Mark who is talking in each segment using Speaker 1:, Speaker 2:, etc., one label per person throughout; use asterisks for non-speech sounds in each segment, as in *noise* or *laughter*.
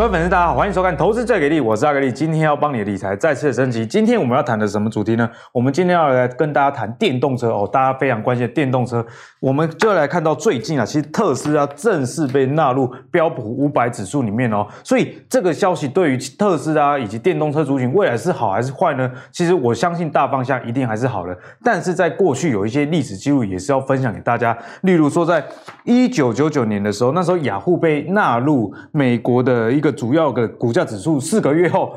Speaker 1: 各位粉丝，大家好，欢迎收看《投资最给力》，我是阿格力，今天要帮你的理财再次升级。今天我们要谈的什么主题呢？我们今天要来跟大家谈电动车哦，大家非常关心的电动车。我们就来看到最近啊，其实特斯拉正式被纳入标普五百指数里面哦，所以这个消息对于特斯拉以及电动车族群未来是好还是坏呢？其实我相信大方向一定还是好的，但是在过去有一些历史记录也是要分享给大家，例如说在一九九九年的时候，那时候雅虎被纳入美国的一个。主要的股价指数四个月后，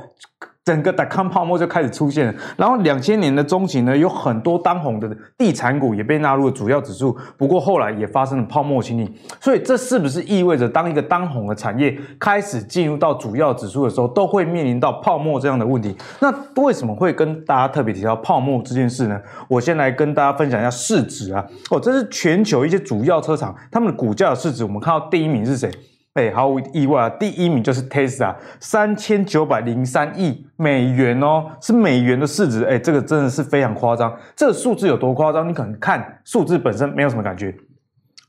Speaker 1: 整个 dot-com 泡沫就开始出现了。然后两千年的中期呢，有很多当红的地产股也被纳入了主要指数。不过后来也发生了泡沫清理。所以这是不是意味着当一个当红的产业开始进入到主要指数的时候，都会面临到泡沫这样的问题？那为什么会跟大家特别提到泡沫这件事呢？我先来跟大家分享一下市值啊。哦，这是全球一些主要车厂他们的股价的市值。我们看到第一名是谁？哎，毫无意外啊，第一名就是 Tesla，三千九百零三亿美元哦，是美元的市值。哎，这个真的是非常夸张。这个数字有多夸张？你可能看数字本身没有什么感觉。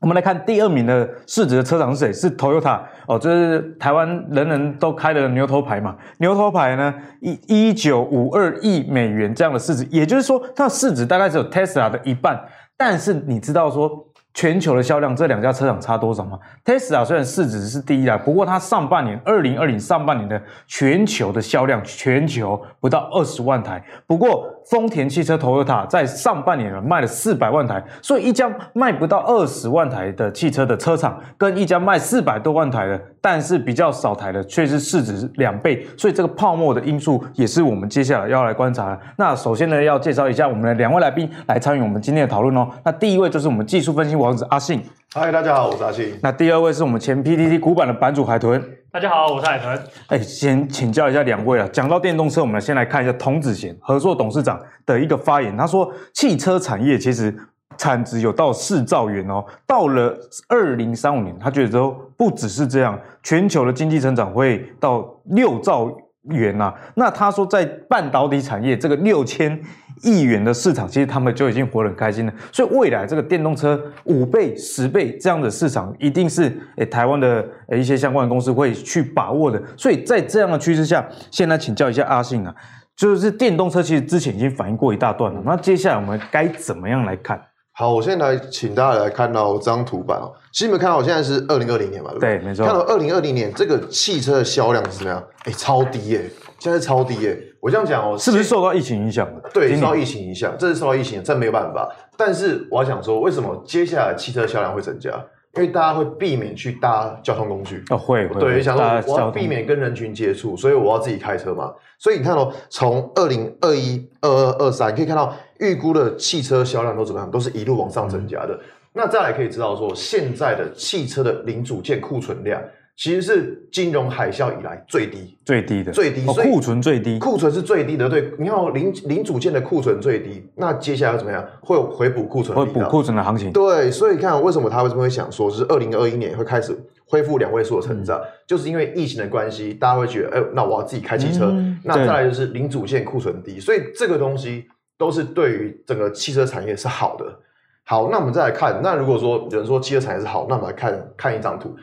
Speaker 1: 我们来看第二名的市值的车厂是谁？是 Toyota 哦，这是台湾人人都开的牛头牌嘛。牛头牌呢，一一九五二亿美元这样的市值，也就是说它的市值大概只有 Tesla 的一半。但是你知道说，全球的销量，这两家车厂差多少吗？Tesla 虽然市值是第一啦，不过它上半年二零二零上半年的全球的销量，全球不到二十万台。不过丰田汽车 Toyota 在上半年卖了四百万台，所以一家卖不到二十万台的汽车的车厂，跟一家卖四百多万台的，但是比较少台的，却是市值两倍。所以这个泡沫的因素，也是我们接下来要来观察。那首先呢，要介绍一下我们的两位来宾来参与我们今天的讨论哦。那第一位就是我们技术分析王子阿信，
Speaker 2: 嗨，大家好，我是阿信。
Speaker 1: 那第二位是我们前 PTT 古板的版主海豚，
Speaker 3: 大家好，我是海豚。
Speaker 1: 哎，先请教一下两位啊，讲到电动车，我们先来看一下童子贤合作董事长的一个发言，他说，汽车产业其实产值有到四兆元哦，到了二零三五年，他觉得都不只是这样，全球的经济成长会到六兆元呐、啊。那他说，在半导体产业这个六千。亿元的市场，其实他们就已经活得很开心了。所以未来这个电动车五倍、十倍这样的市场，一定是诶台湾的诶一些相关的公司会去把握的。所以在这样的趋势下，先来请教一下阿信啊，就是电动车其实之前已经反映过一大段了，那接下来我们该怎么样来看？
Speaker 2: 好，我现在来请大家来看到这张图板哦。其实你们看到，我现在是二零二零年嘛，对不对？
Speaker 1: 对，没错。
Speaker 2: 看到二零二零年这个汽车的销量是怎么样？诶超低耶。现在超低耶！我这样讲哦，
Speaker 1: 是不是受到疫情影响？
Speaker 2: 对，受到疫情影响，这是受到疫情，这没有办法。但是我要想说，为什么接下来汽车销量会增加？因为大家会避免去搭交通工具
Speaker 1: 哦，会会。
Speaker 2: 对，想说我要避免跟人群接触，所以我要自己开车嘛。所以你看哦，从二零二一、二二、二三，你可以看到预估的汽车销量都怎么样？都是一路往上增加的。嗯、那再来可以知道说，现在的汽车的零组件库存量。其实是金融海啸以来最低，
Speaker 1: 最低的，
Speaker 2: 最低，
Speaker 1: 哦，库存最低，
Speaker 2: 库存是最低的。对，你看零零组件的库存最低，那接下来要怎么样？会有回补库存，
Speaker 1: 会补库存的行情。
Speaker 2: 对，所以看为什么他为什么会想说，就是二零二一年会开始恢复两位数的成长，嗯，就是因为疫情的关系，大家会觉得，哎，那我要自己开汽车，嗯，那再来就是零组件库存低，所以这个东西都是对于整个汽车产业是好的。好，那我们再来看，那如果说有人说汽车产业是好，那我们来看看一张图。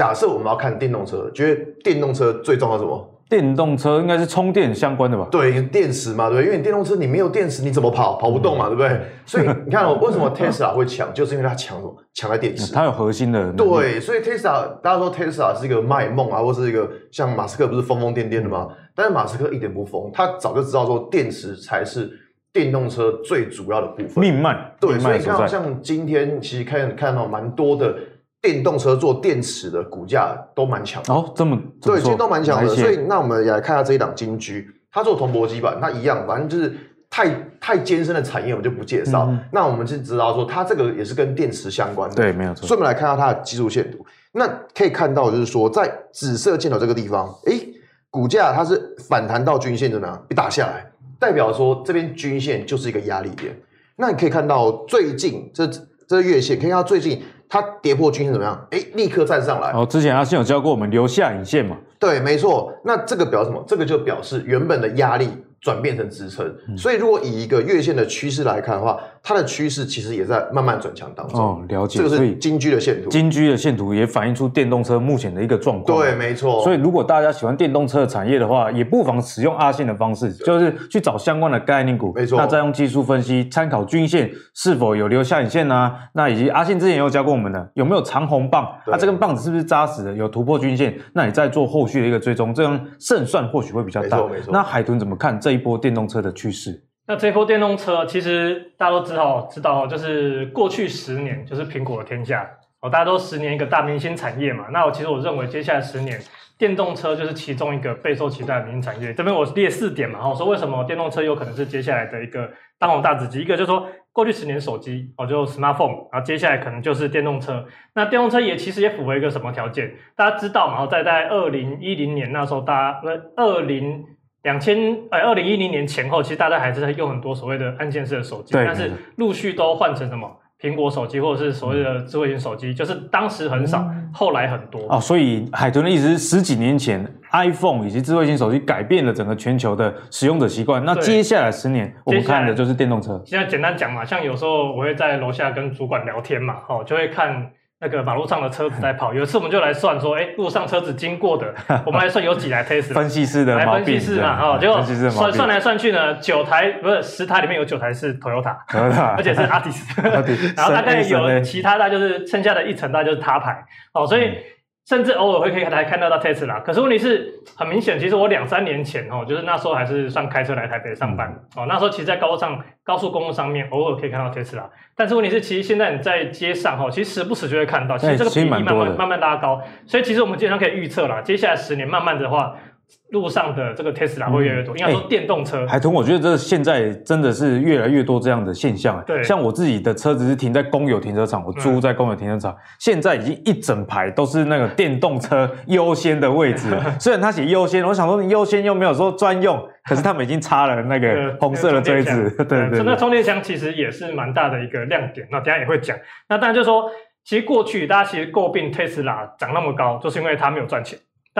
Speaker 2: 假设我们要看电动车，觉得电动车最重要什么？
Speaker 1: 电动车应该是充电相关的吧？
Speaker 2: 对，电池嘛，对，因为你电动车你没有电池，你怎么跑？跑不动嘛，对不对？所以你看哦，为什么 Tesla 会强，就是因为它强什么？强在电池，
Speaker 1: 它有核心的。
Speaker 2: 对，所以 Tesla 大家说 Tesla 是一个卖梦啊，或是一个像马斯克不是疯疯癫癫的吗？但是马斯克一点不疯，他早就知道说电池才是电动车最主要的部分，
Speaker 1: 命脉。
Speaker 2: 对，所以你看到像今天其实看看到蛮多的。电动车做电池的股价都蛮强的
Speaker 1: 哦，这么
Speaker 2: 对，其实都蛮强的。所以那我们也来看一下这一档金居，它做铜箔基板，它一样，反正就是太太艰深的产业，我们就不介绍。嗯、那我们就知道说，它这个也是跟电池相关的，
Speaker 1: 对，没有错。
Speaker 2: 所以我们来看下它的技术线图，那可以看到就是说，在紫色箭头这个地方，哎，股价它是反弹到均线的呢，一打下来，代表说这边均线就是一个压力点。那你可以看到最近这这月线，可以看到最近。它跌破均线怎么样？哎，立刻站上来。
Speaker 1: 哦，之前阿信有教过我们留下影线嘛？
Speaker 2: 对，没错。那这个表示什么？这个就表示原本的压力转变成支撑。嗯、所以如果以一个月线的趋势来看的话，它的趋势其实也在慢慢转强当中。
Speaker 1: 哦，了解。
Speaker 2: 这个是金居的线图，
Speaker 1: 金居的线图也反映出电动车目前的一个状况。
Speaker 2: 对，没错。
Speaker 1: 所以如果大家喜欢电动车的产业的话，也不妨使用阿信的方式，就是去找相关的概念股，
Speaker 2: 没错。
Speaker 1: 那再用技术分析，参考均线是否有留下影线啊？那以及阿信之前也有教过我们的，有没有长红棒？那这根棒子是不是扎实的？有突破均线？那你再做后续的一个追踪，这样胜算或许会比较大。
Speaker 2: 没错，没错。
Speaker 1: 那海豚怎么看这一波电动车的趋势？
Speaker 3: 那这波电动车其实大家都知道，知道就是过去十年就是苹果的天下哦，大家都十年一个大明星产业嘛。那我其实我认为接下来十年电动车就是其中一个备受期待的明星产业。这边我列四点嘛，我说为什么电动车有可能是接下来的一个当红大子鸡？一个就是说过去十年手机哦，就 smartphone，然后接下来可能就是电动车。那电动车也其实也符合一个什么条件？大家知道嘛？然后在在二零一零年那时候，大家二零。两千哎，二零一零年前后，其实大家还是在用很多所谓的按键式的手机，但是陆续都换成什么苹果手机或者是所谓的智慧型手机，嗯、就是当时很少，嗯、后来很多
Speaker 1: 哦。所以海豚的意思是，十几年前 iPhone 以及智慧型手机改变了整个全球的使用者习惯。那接下来十年，我们看的就是电动车。
Speaker 3: 现在简单讲嘛，像有时候我会在楼下跟主管聊天嘛，哦，就会看。那个马路上的车子在跑，有一次我们就来算说，哎，路上车子经过的，我们来算有几台 Tesla。*laughs*
Speaker 1: 分析师的。
Speaker 3: 来分析师嘛，哦，结果算算来算去呢，九台不是十台里面有九台是 Toyota，Toyota，*laughs* 而且是 *laughs* Altis，然后大概有其他，大概就是剩下的一层，大概就是他牌，哦，所以。甚至偶尔会可以来看到到 Tesla，可是问题是很明显，其实我两三年前哦，就是那时候还是算开车来台北上班。哦，那时候其实，在高上高速公路上面偶尔可以看到 Tesla，但是问题是，其实现在你在街上哈，其实时不时就会看到，其实这个比例慢慢慢慢拉高，所以其实我们基本上可以预测啦，接下来十年慢慢的话。路上的这个 Tesla 会越来越多，应该说电动车。
Speaker 1: 海豚，我觉得这现在真的是越来越多这样的现象。
Speaker 3: 对，
Speaker 1: 像我自己的车子是停在公有停车场，我租在公有停车场，现在已经一整排都是那个电动车优先的位置。*laughs* 虽然他写优先，我想说你优先又没有说专用，可是他们已经插了那个红色的锥子。对对 *laughs* 对，
Speaker 3: 那充电箱其实也是蛮大的一个亮点。那等下也会讲。那当然就是说，其实过去大家其实诟病 Tesla 涨那么高，就是因为它没有赚钱。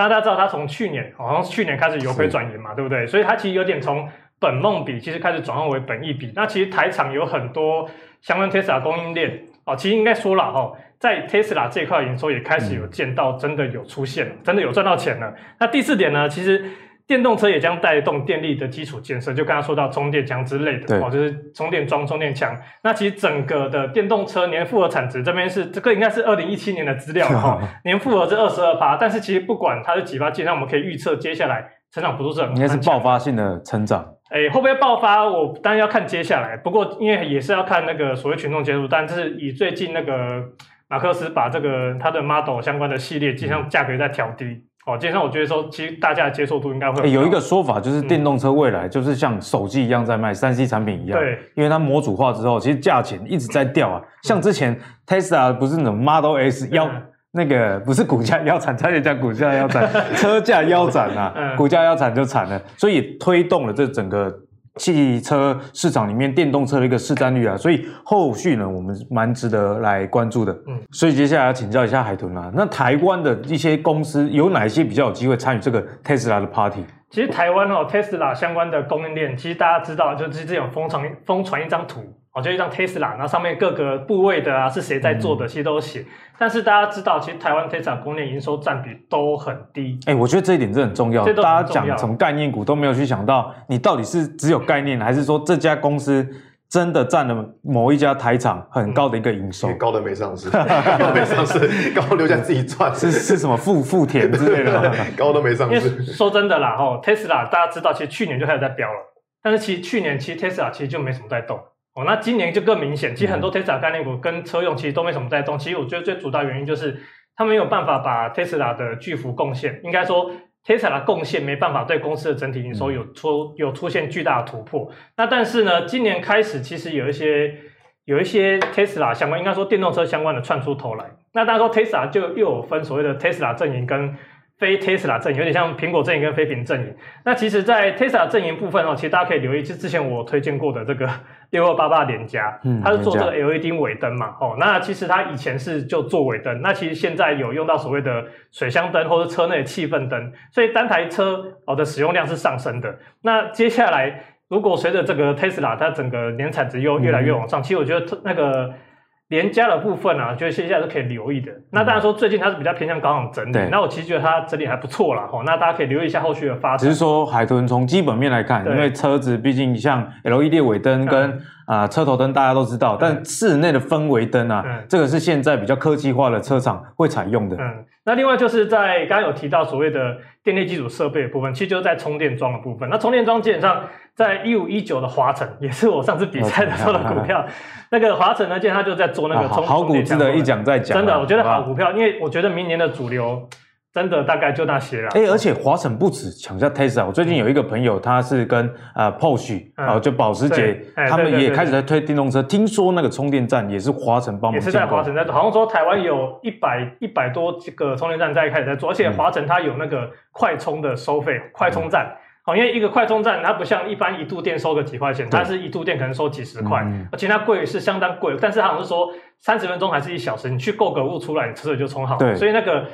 Speaker 3: 大家知道，他从去年好像去年开始由亏转盈嘛，对不对？所以他其实有点从本梦比，其实开始转换为本益比。那其实台厂有很多相关 Tesla 供应链哦，其实应该说了哈，在 Tesla 这块营收也开始有见到真的有出现了，真的有赚到钱了。那第四点呢，其实。电动车也将带动电力的基础建设，就刚刚说到充电枪之类的，哦，就是充电桩、充电枪。那其实整个的电动车年复合产值这边是这个应该是二零一七年的资料哈，*laughs* 年复合是二十二趴。但是其实不管它是几趴，基本上我们可以预测接下来成长幅度是很，
Speaker 1: 应该是爆发性的成长。
Speaker 3: 哎、欸，会不会爆发？我当然要看接下来。不过因为也是要看那个所谓群众接受，但是以最近那个马克思把这个他的 Model 相关的系列，基本上价格在调低。嗯哦，基本上我觉得说，其实大家的接受度应该会有、
Speaker 1: 欸、有一个说法，就是电动车未来就是像手机一样在卖三 C 产品一样，
Speaker 3: 对，
Speaker 1: 因为它模组化之后，其实价钱一直在掉啊。像之前 Tesla 不是那种 Model S 腰那个不是股价腰斩，差点讲股价腰斩，*laughs* 车价腰斩啊，股价腰斩就惨了，所以推动了这整个。汽车市场里面电动车的一个市占率啊，所以后续呢，我们蛮值得来关注的。嗯，所以接下来要请教一下海豚啊，那台湾的一些公司有哪一些比较有机会参与这个 Tesla 的 Party？
Speaker 3: 其实台湾哦，Tesla 相关的供应链，其实大家知道，就是这种疯传疯传一张图。哦，就一张 Tesla，然后上面各个部位的啊，是谁在做的，其实都有写。嗯、但是大家知道，其实台湾 Tesla 供应链营收占比都很低。哎、
Speaker 1: 欸，我觉得这一点真的很重要。大家讲从概念股都没有去想到，你到底是只有概念，还是说这家公司真的占了某一家台厂很高的一个营收？
Speaker 2: 高的没上市，高的没上市，高留下自己赚。
Speaker 1: 是是什么富富田之类的？*laughs*
Speaker 2: 高都没上市。
Speaker 3: 说真的啦，哦，Tesla 大家知道，其实去年就开始在飙了，但是其实去年其实 Tesla 其实就没什么在动。哦，那今年就更明显，其实很多 Tesla 概念股跟车用其实都没什么在动。其实我觉得最主要原因就是，他没有办法把 Tesla 的巨幅贡献，应该说 Tesla 的贡献没办法对公司的整体营收有出有出现巨大的突破。那但是呢，今年开始其实有一些有一些 Tesla 相关，应该说电动车相关的窜出头来。那大家说 Tesla 就又有分所谓的 Tesla 阵营跟非 Tesla 阵营，有点像苹果阵营跟非苹阵营。那其实，在 Tesla 阵营部分哦，其实大家可以留意，就之前我推荐过的这个六二八八联嘉，它是做这个 LED 尾灯嘛，哦，那其实它以前是就做尾灯，那其实现在有用到所谓的水箱灯或者车内气氛灯，所以单台车哦的使用量是上升的。那接下来，如果随着这个 Tesla 它整个年产值又越来越往上，其实我觉得那个。联嘉的部分啊，就是现在是可以留意的。那当然说最近它是比较偏向高档整理，那我其实觉得它整理还不错啦。哦，那大家可以留意一下后续的发展。
Speaker 1: 只是说海豚从基本面来看，因为车子毕竟像 LED 尾灯跟啊、呃、车头灯大家都知道，但室内的氛围灯啊，这个是现在比较科技化的车厂会采用的。
Speaker 3: 嗯，那另外就是在刚刚有提到所谓的电力基础设备的部分，其实就是在充电桩的部分。那充电桩基本上。在一五一九的华晨，也是我上次比赛的时候的股票。*laughs* 那个华晨呢，今天他就在做那个充
Speaker 1: 好股，值得一讲再讲。
Speaker 3: 真的，我觉得好股票，因为我觉得明年的主流真的大概就那些了。
Speaker 1: 哎，而且华晨不止抢下 Tesla，我最近有一个朋友，他是跟呃 Porsche 啊，就保时捷，他们也开始在推电动车。听说那个充电站也是华晨帮忙，
Speaker 3: 也是在华晨在做，好像说台湾有一百一百多个充电站在开始在做，而且华晨它有那个快充的收费，快充站。好，因为一个快充站，它不像一般一度电收个几块钱，它是一度电可能收几十块，而且它贵是相当贵，但是它好像是说三十分钟还是一小时，你去购个物出来，你车子就充好，对，所以那个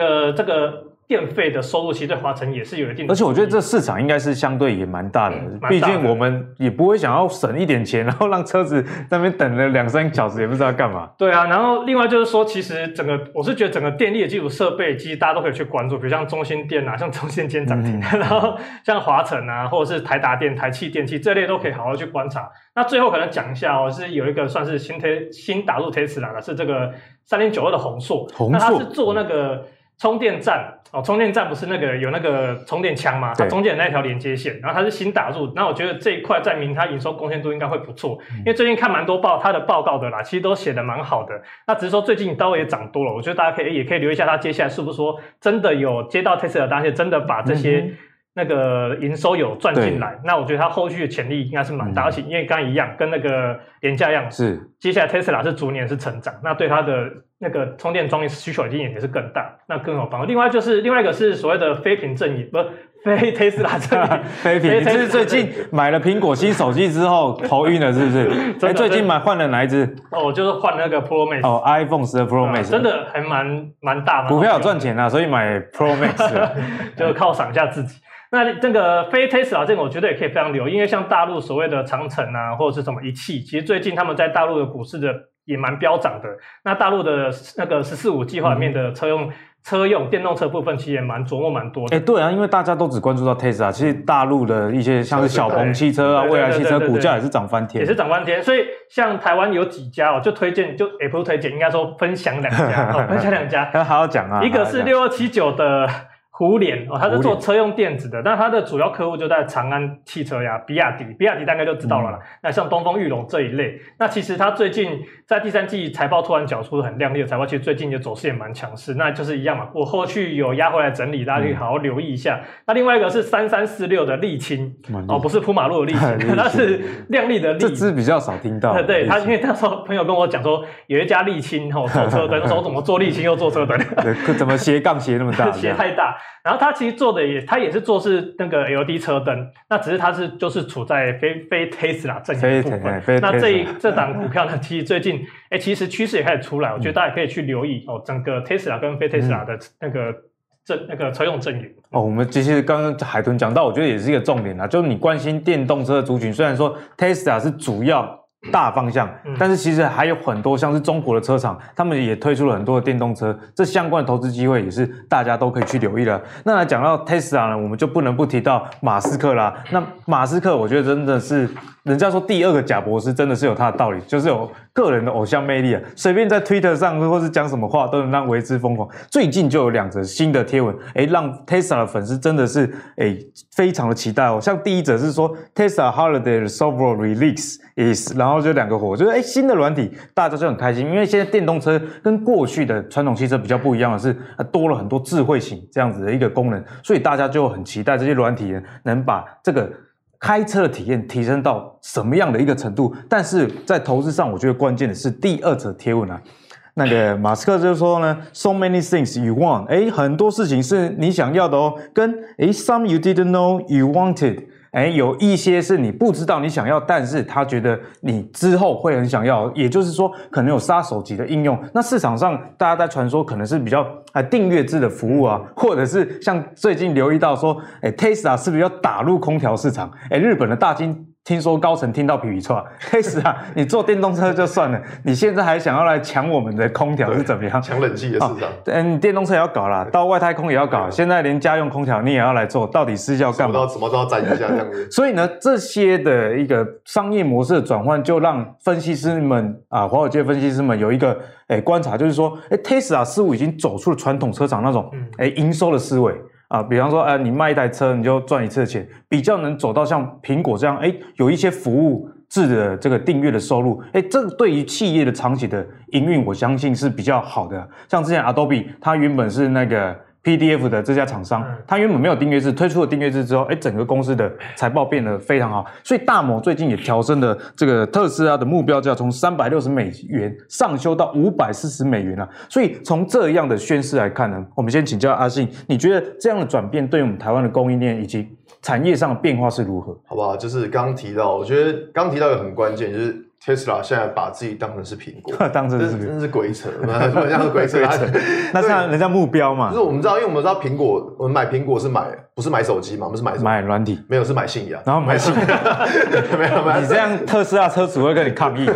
Speaker 3: 的这个。电费的收入其实对华晨也是有一定的，
Speaker 1: 而且我觉得这市场应该是相对也蛮大的，毕竟我们也不会想要省一点钱，然后让车子在那边等了两三小时也不知道干嘛。
Speaker 3: 对啊，然后另外就是说，其实整个我是觉得整个电力的基础设备，其实大家都可以去关注，比如像中心电啊，像中兴今天涨停，*laughs* 然后像华晨啊，或者是台达电、台气电器这类都可以好好去观察。那最后可能讲一下哦，是有一个算是新推新打入 Tesla 的，是这个三零九二的
Speaker 1: 红硕，
Speaker 3: 红硕，是做那个。充电站哦，充电站不是那个有那个充电枪吗？它中间有那条连接线，然后它是新打入，那我觉得这一块在明它营收贡献度应该会不错，因为最近看蛮多报它的报告的啦，其实都写的蛮好的。那只是说最近刀也涨多了，我觉得大家可以也可以留意一下它接下来是不是说真的有接到 Tesla 的单，且真的把这些那个营收有赚进来。那我觉得它后续的潜力应该是蛮大，而且因为刚刚一样跟那个廉价一样，是接下来 Tesla 是逐年是成长，那对它的。那个充电桩需求已经也是更大，那更有帮助。另外就是另外一个是所谓的非屏阵营，不是非特斯拉阵营。*laughs*
Speaker 1: 非屏，你这是最近买了苹果新手机之后头晕了是不是？*laughs* 哎，最近买换了哪一只？
Speaker 3: 哦，就是换那个 Pro Max。
Speaker 1: 哦，iPhone 十的 Pro Max，
Speaker 3: 真的还蛮蛮大的。
Speaker 1: 股票有赚钱啊，所以买 Pro Max，*laughs*
Speaker 3: 就靠赏一下自己。那这个非 Tesla 这个，我觉得也可以非常留意，因为像大陆所谓的长城啊，或者是什么一汽，其实最近他们在大陆的股市的。也蛮飙涨的。那大陆的那个“十四五”计划里面的车用、嗯、车用电动车部分，其实也蛮琢磨蛮多的。
Speaker 1: 哎、欸，对啊，因为大家都只关注到 Tesla，其实大陆的一些像是小鹏汽车啊、蔚来汽车，股价也是涨翻天，
Speaker 3: 也是涨翻天。所以像台湾有几家哦，就推荐，就也不是推荐，应该说分享两家 *laughs* 哦，分享两家。
Speaker 1: 还好好讲啊，
Speaker 3: 一个是六二七九的。胡联哦，他是做车用电子的，但他的主要客户就在长安汽车呀、比亚迪，比亚迪大概就知道了啦。嗯、那像东风裕隆这一类，那其实他最近在第三季财报突然缴出很亮丽的财报，其实最近的走势也蛮强势。那就是一样嘛，我后续有压回来整理，大家可以好好留意一下。嗯、那另外一个是三三四六的沥青哦，不是铺马路的沥青，*laughs* 它是亮丽的丽。
Speaker 1: 这只比较少听到。
Speaker 3: 对，对他，因为那时候朋友跟我讲说，有一家沥青哦做车灯，说怎么做沥青又做车灯，*laughs*
Speaker 1: 怎么斜杠斜那么大？*laughs*
Speaker 3: 斜太大。然后它其实做的也，它也是做是那个 LED 车灯，那只是它是就是处在非非 Tesla 阵营部分。那这一这档股票呢，其实最近哎，其实趋势也开始出来，我觉得大家可以去留意哦，整个 Tesla 跟非 Tesla 的那个阵、嗯、那个车用阵营。
Speaker 1: 哦，我们其实刚刚海豚讲到，我觉得也是一个重点啊，就是你关心电动车的族群，虽然说 Tesla 是主要。大方向，但是其实还有很多像是中国的车厂，他们也推出了很多的电动车，这相关的投资机会也是大家都可以去留意的。那来讲到 Tesla 呢，我们就不能不提到马斯克啦。那马斯克，我觉得真的是。人家说第二个贾博士真的是有他的道理，就是有个人的偶像魅力啊，随便在 Twitter 上或是讲什么话都能让为之疯狂。最近就有两则新的贴文，诶，让 Tesla 的粉丝真的是诶非常的期待哦。像第一则是说 Tesla Holiday Software Release is，然后就两个火，就是诶新的软体，大家就很开心，因为现在电动车跟过去的传统汽车比较不一样的是，多了很多智慧型这样子的一个功能，所以大家就很期待这些软体能把这个。开车的体验提升到什么样的一个程度？但是在投资上，我觉得关键的是第二则贴文啊。那个马斯克就是说呢，so many things you want，哎，很多事情是你想要的哦，跟哎，some you didn't know you wanted。哎，有一些是你不知道你想要，但是他觉得你之后会很想要，也就是说，可能有杀手级的应用。那市场上大家在传说，可能是比较啊订阅制的服务啊，或者是像最近留意到说，哎，Tesla 是不是要打入空调市场？哎，日本的大金。听说高层听到皮皮剉，*laughs* 开始啊！你坐电动车就算了，你现在还想要来抢我们的空调是怎么样？
Speaker 2: 抢冷气的市场。
Speaker 1: 嗯、哦，电动车也要搞啦，到外太空也要搞，现在连家用空调你也要来做，到底是要干嘛？
Speaker 2: 什么都要沾一下这样子。*laughs*
Speaker 1: 所以呢，这些的一个商业模式的转换，就让分析师们啊，华尔街分析师们有一个诶、欸、观察，就是说，诶 Tesla 似乎已经走出了传统车厂那种诶营收的思维。啊，比方说，呃，你卖一台车，你就赚一次钱，比较能走到像苹果这样，哎，有一些服务制的这个订阅的收入，哎，这对于企业的长期的营运，我相信是比较好的。像之前 Adobe，它原本是那个。PDF 的这家厂商，它原本没有订阅制，推出了订阅制之后，哎，整个公司的财报变得非常好。所以大摩最近也调升了这个特斯拉的目标价，从三百六十美元上修到五百四十美元了。所以从这样的宣示来看呢，我们先请教阿信，你觉得这样的转变对我们台湾的供应链以及产业上的变化是如何？
Speaker 2: 好不好？就是刚刚提到，我觉得刚刚提到一个很关键，就是。Tesla 现在把自己当成是苹果，*laughs*
Speaker 1: 当成是
Speaker 2: 真是鬼扯，*laughs* 什么像是鬼扯？*laughs*
Speaker 1: 那是人家目标嘛？
Speaker 2: 就是我们知道，因为我们知道苹果，我们买苹果是买不是买手机嘛？我们是买
Speaker 1: 买软体，
Speaker 2: 没有是买信仰，
Speaker 1: 然后买信仰，没有没有。你这样特斯拉车主会跟你抗议的。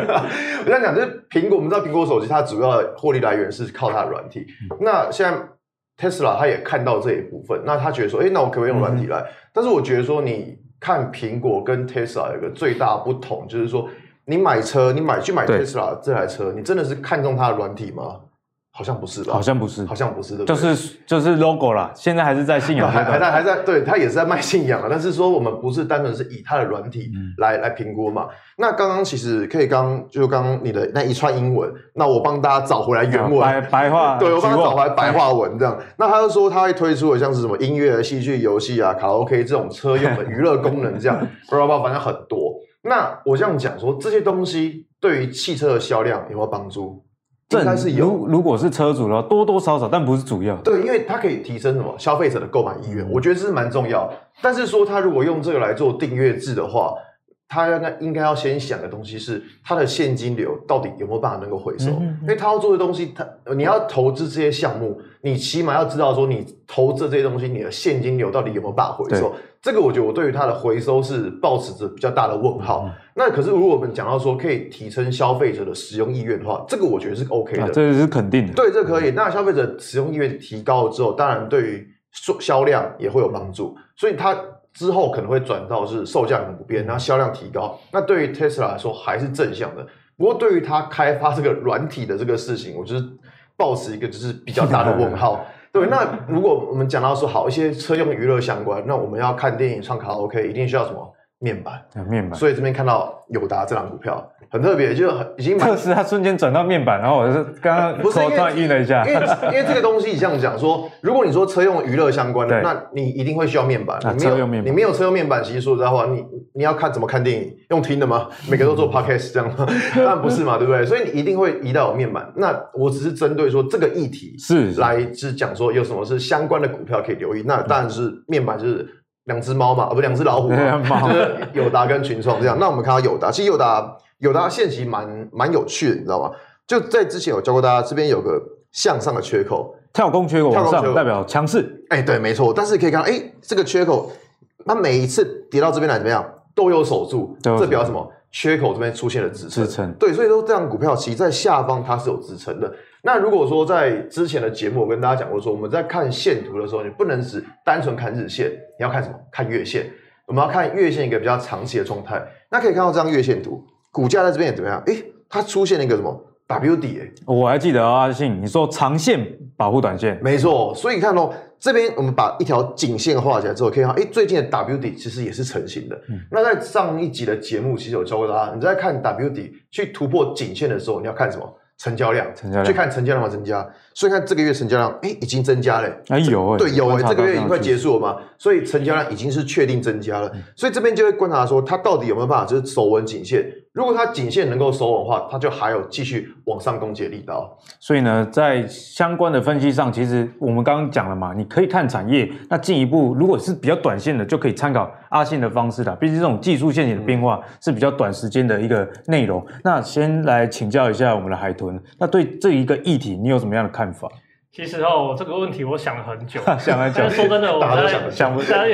Speaker 2: 我想讲，就是苹果，我们知道苹果手机它主要的获利来源是靠它的软体。那现在 Tesla 他也看到这一部分，那他觉得说，哎，那我可不可以用软体来？但是我觉得说，你看苹果跟 Tesla 有一个最大不同，就是说。你买车，你买去买特斯拉这台车，你真的是看中它的软体吗？好像不是吧？
Speaker 1: 好像不是，
Speaker 2: 好像不是的，
Speaker 1: 就是就是 logo 啦。现在还是在信仰，
Speaker 2: 还还在还在，对，它也是在卖信仰啊。但是说我们不是单纯是以它的软体来、嗯、来评估嘛？那刚刚其实可以刚就刚刚你的那一串英文，那我帮大家找回来原文
Speaker 1: 白白话，
Speaker 2: 对我帮他找回来白话文这样。那他就说他会推出的像是什么音乐、戏剧、游戏啊、卡拉 OK 这种车用的娱乐功能这样，*laughs* 不知道反正很多。那我这样讲说，这些东西对于汽车的销量有没有帮助？应该是有。
Speaker 1: 如如果是车主的话，多多少少，但不是主要。
Speaker 2: 对，因为它可以提升什么消费者的购买意愿，我觉得这是蛮重要。但是说他如果用这个来做订阅制的话，他应该应该要先想的东西是，他的现金流到底有没有办法能够回收？嗯嗯，因为他要做的东西，他你要投资这些项目，你起码要知道说，你投资这些东西，你的现金流到底有没有办法回收？这个我觉得我对于它的回收是抱持着比较大的问号。嗯、那可是如果我们讲到说可以提升消费者的使用意愿的话，这个我觉得是 OK 的，啊、
Speaker 1: 这是肯定的。
Speaker 2: 对，这、可以。那消费者使用意愿提高了之后，当然对于销量也会有帮助，所以它。之后可能会转到是售价很不变，然后销量提高，那对于 Tesla 来说还是正向的。不过对于它开发这个软体的这个事情，我就是抱持一个就是比较大的问号。*laughs* 对，那如果我们讲到说好一些车用娱乐相关，那我们要看电影、唱卡拉 OK，一定需要什么面板？
Speaker 1: 面板。
Speaker 2: 所以这边看到友达这档股票。很特别，就很已经
Speaker 1: 特斯拉瞬间转到面板，然后我就是刚刚不是突然晕了一下，
Speaker 2: 因为因为这个东西你这样讲说，如果你说车用娱乐相关的，那你一定会需要面板。你没有面板，你没有车用面板，其实说实在话，你你要看怎么看电影，用听的吗？每个都做 podcast 这样吗？*laughs* 当然不是嘛，对不对？所以你一定会移到有面板。那我只是针对说这个议题是来是讲说有什么是相关的股票可以留意。那当然是面板就是两只猫嘛，啊不两只老虎嘛，就是友达跟群创这样。那我们看到友达，其实友达。友达现其实蛮蛮有趣的，你知道吗？就在之前有教过大家，这边有个向上的缺口，
Speaker 1: 跳空缺口往上代表强势。
Speaker 2: 哎、欸，对，没错。但是可以看到，哎、欸，这个缺口，它每一次跌到这边来怎么样，都有守住，这表示什么？缺口这边出现了支撑。支撑。对，所以说这样股票其实在下方它是有支撑的。那如果说在之前的节目，我跟大家讲过说，我们在看线图的时候，你不能只单纯看日线，你要看什么？看月线。我们要看月线一个比较长期的状态。那可以看到这张月线图。股价在这边也怎么样？哎，它出现了一个什么 W 底？诶，
Speaker 1: 我还记得阿信，你说长线保护短线，
Speaker 2: 没错。所以你看哦，这边我们把一条颈线画起来之后，可以看到，诶，最近的 W 底其实也是成型的。嗯、那在上一集的节目，其实有教过大家，你在看 W 底去突破颈线的时候，你要看什么？成交量，成交量，去看成交量的增加，所以看这个月成交量，哎，已经增加了，
Speaker 1: 哎有，
Speaker 2: 对有哎，这个月已经快结束了嘛，所以成交量已经是确定增加了，所以这边就会观察说，它到底有没有办法就是守稳颈线，如果它颈线能够收稳的话，它就还有继续往上攻击的力道。
Speaker 1: 所以呢，在相关的分析上，其实我们刚刚讲了嘛，你可以看产业。那进一步，如果是比较短线的，就可以参考阿信的方式啦。毕竟这种技术线型的变化是比较短时间的一个内容。嗯、那先来请教一下我们的海豚，那对这一个议题，你有什么样的看法？
Speaker 3: 其实哦，这个问题我想了很久，*laughs*
Speaker 1: 想很久。
Speaker 3: 但是说真的，我在想想不，*laughs* 大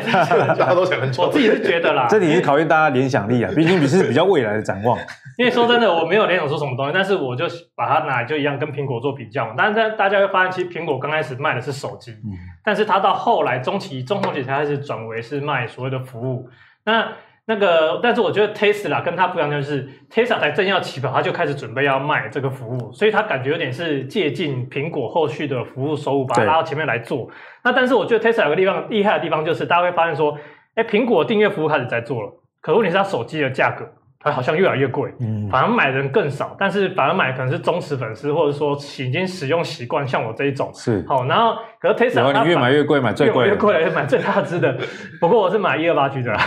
Speaker 2: 家都想很久。
Speaker 3: 我自己是觉得啦，*laughs*
Speaker 1: 这里是考验大家联想力啊，毕竟你是比较未来的展望。
Speaker 3: 因为说真的，我没有联想出什么东西，但是我就把它拿来就一样跟苹果做比较嘛。但是大家会发现，其实苹果刚开始卖的是手机，嗯、但是它到后来中期、中后期才开始转为是卖所谓的服务。那那个，但是我觉得 Tesla 跟它不一样，就是 Tesla 才正要起跑，它就开始准备要卖这个服务，所以它感觉有点是借鉴苹果后续的服务收入，把它拉到前面来做。那但是我觉得 Tesla 有个地方厉害的地方，就是大家会发现说，哎，苹果订阅服务开始在做了，可问题是它手机的价格它。好像越来越贵，嗯，反而买的人更少，但是反而买可能是忠实粉丝，或者说已经使用习惯，像我这一种是好。然后，可是 Tesla
Speaker 1: 你越买越贵，买最贵，
Speaker 3: 越贵越买最大只的。不过我是买一二八 G 的啦。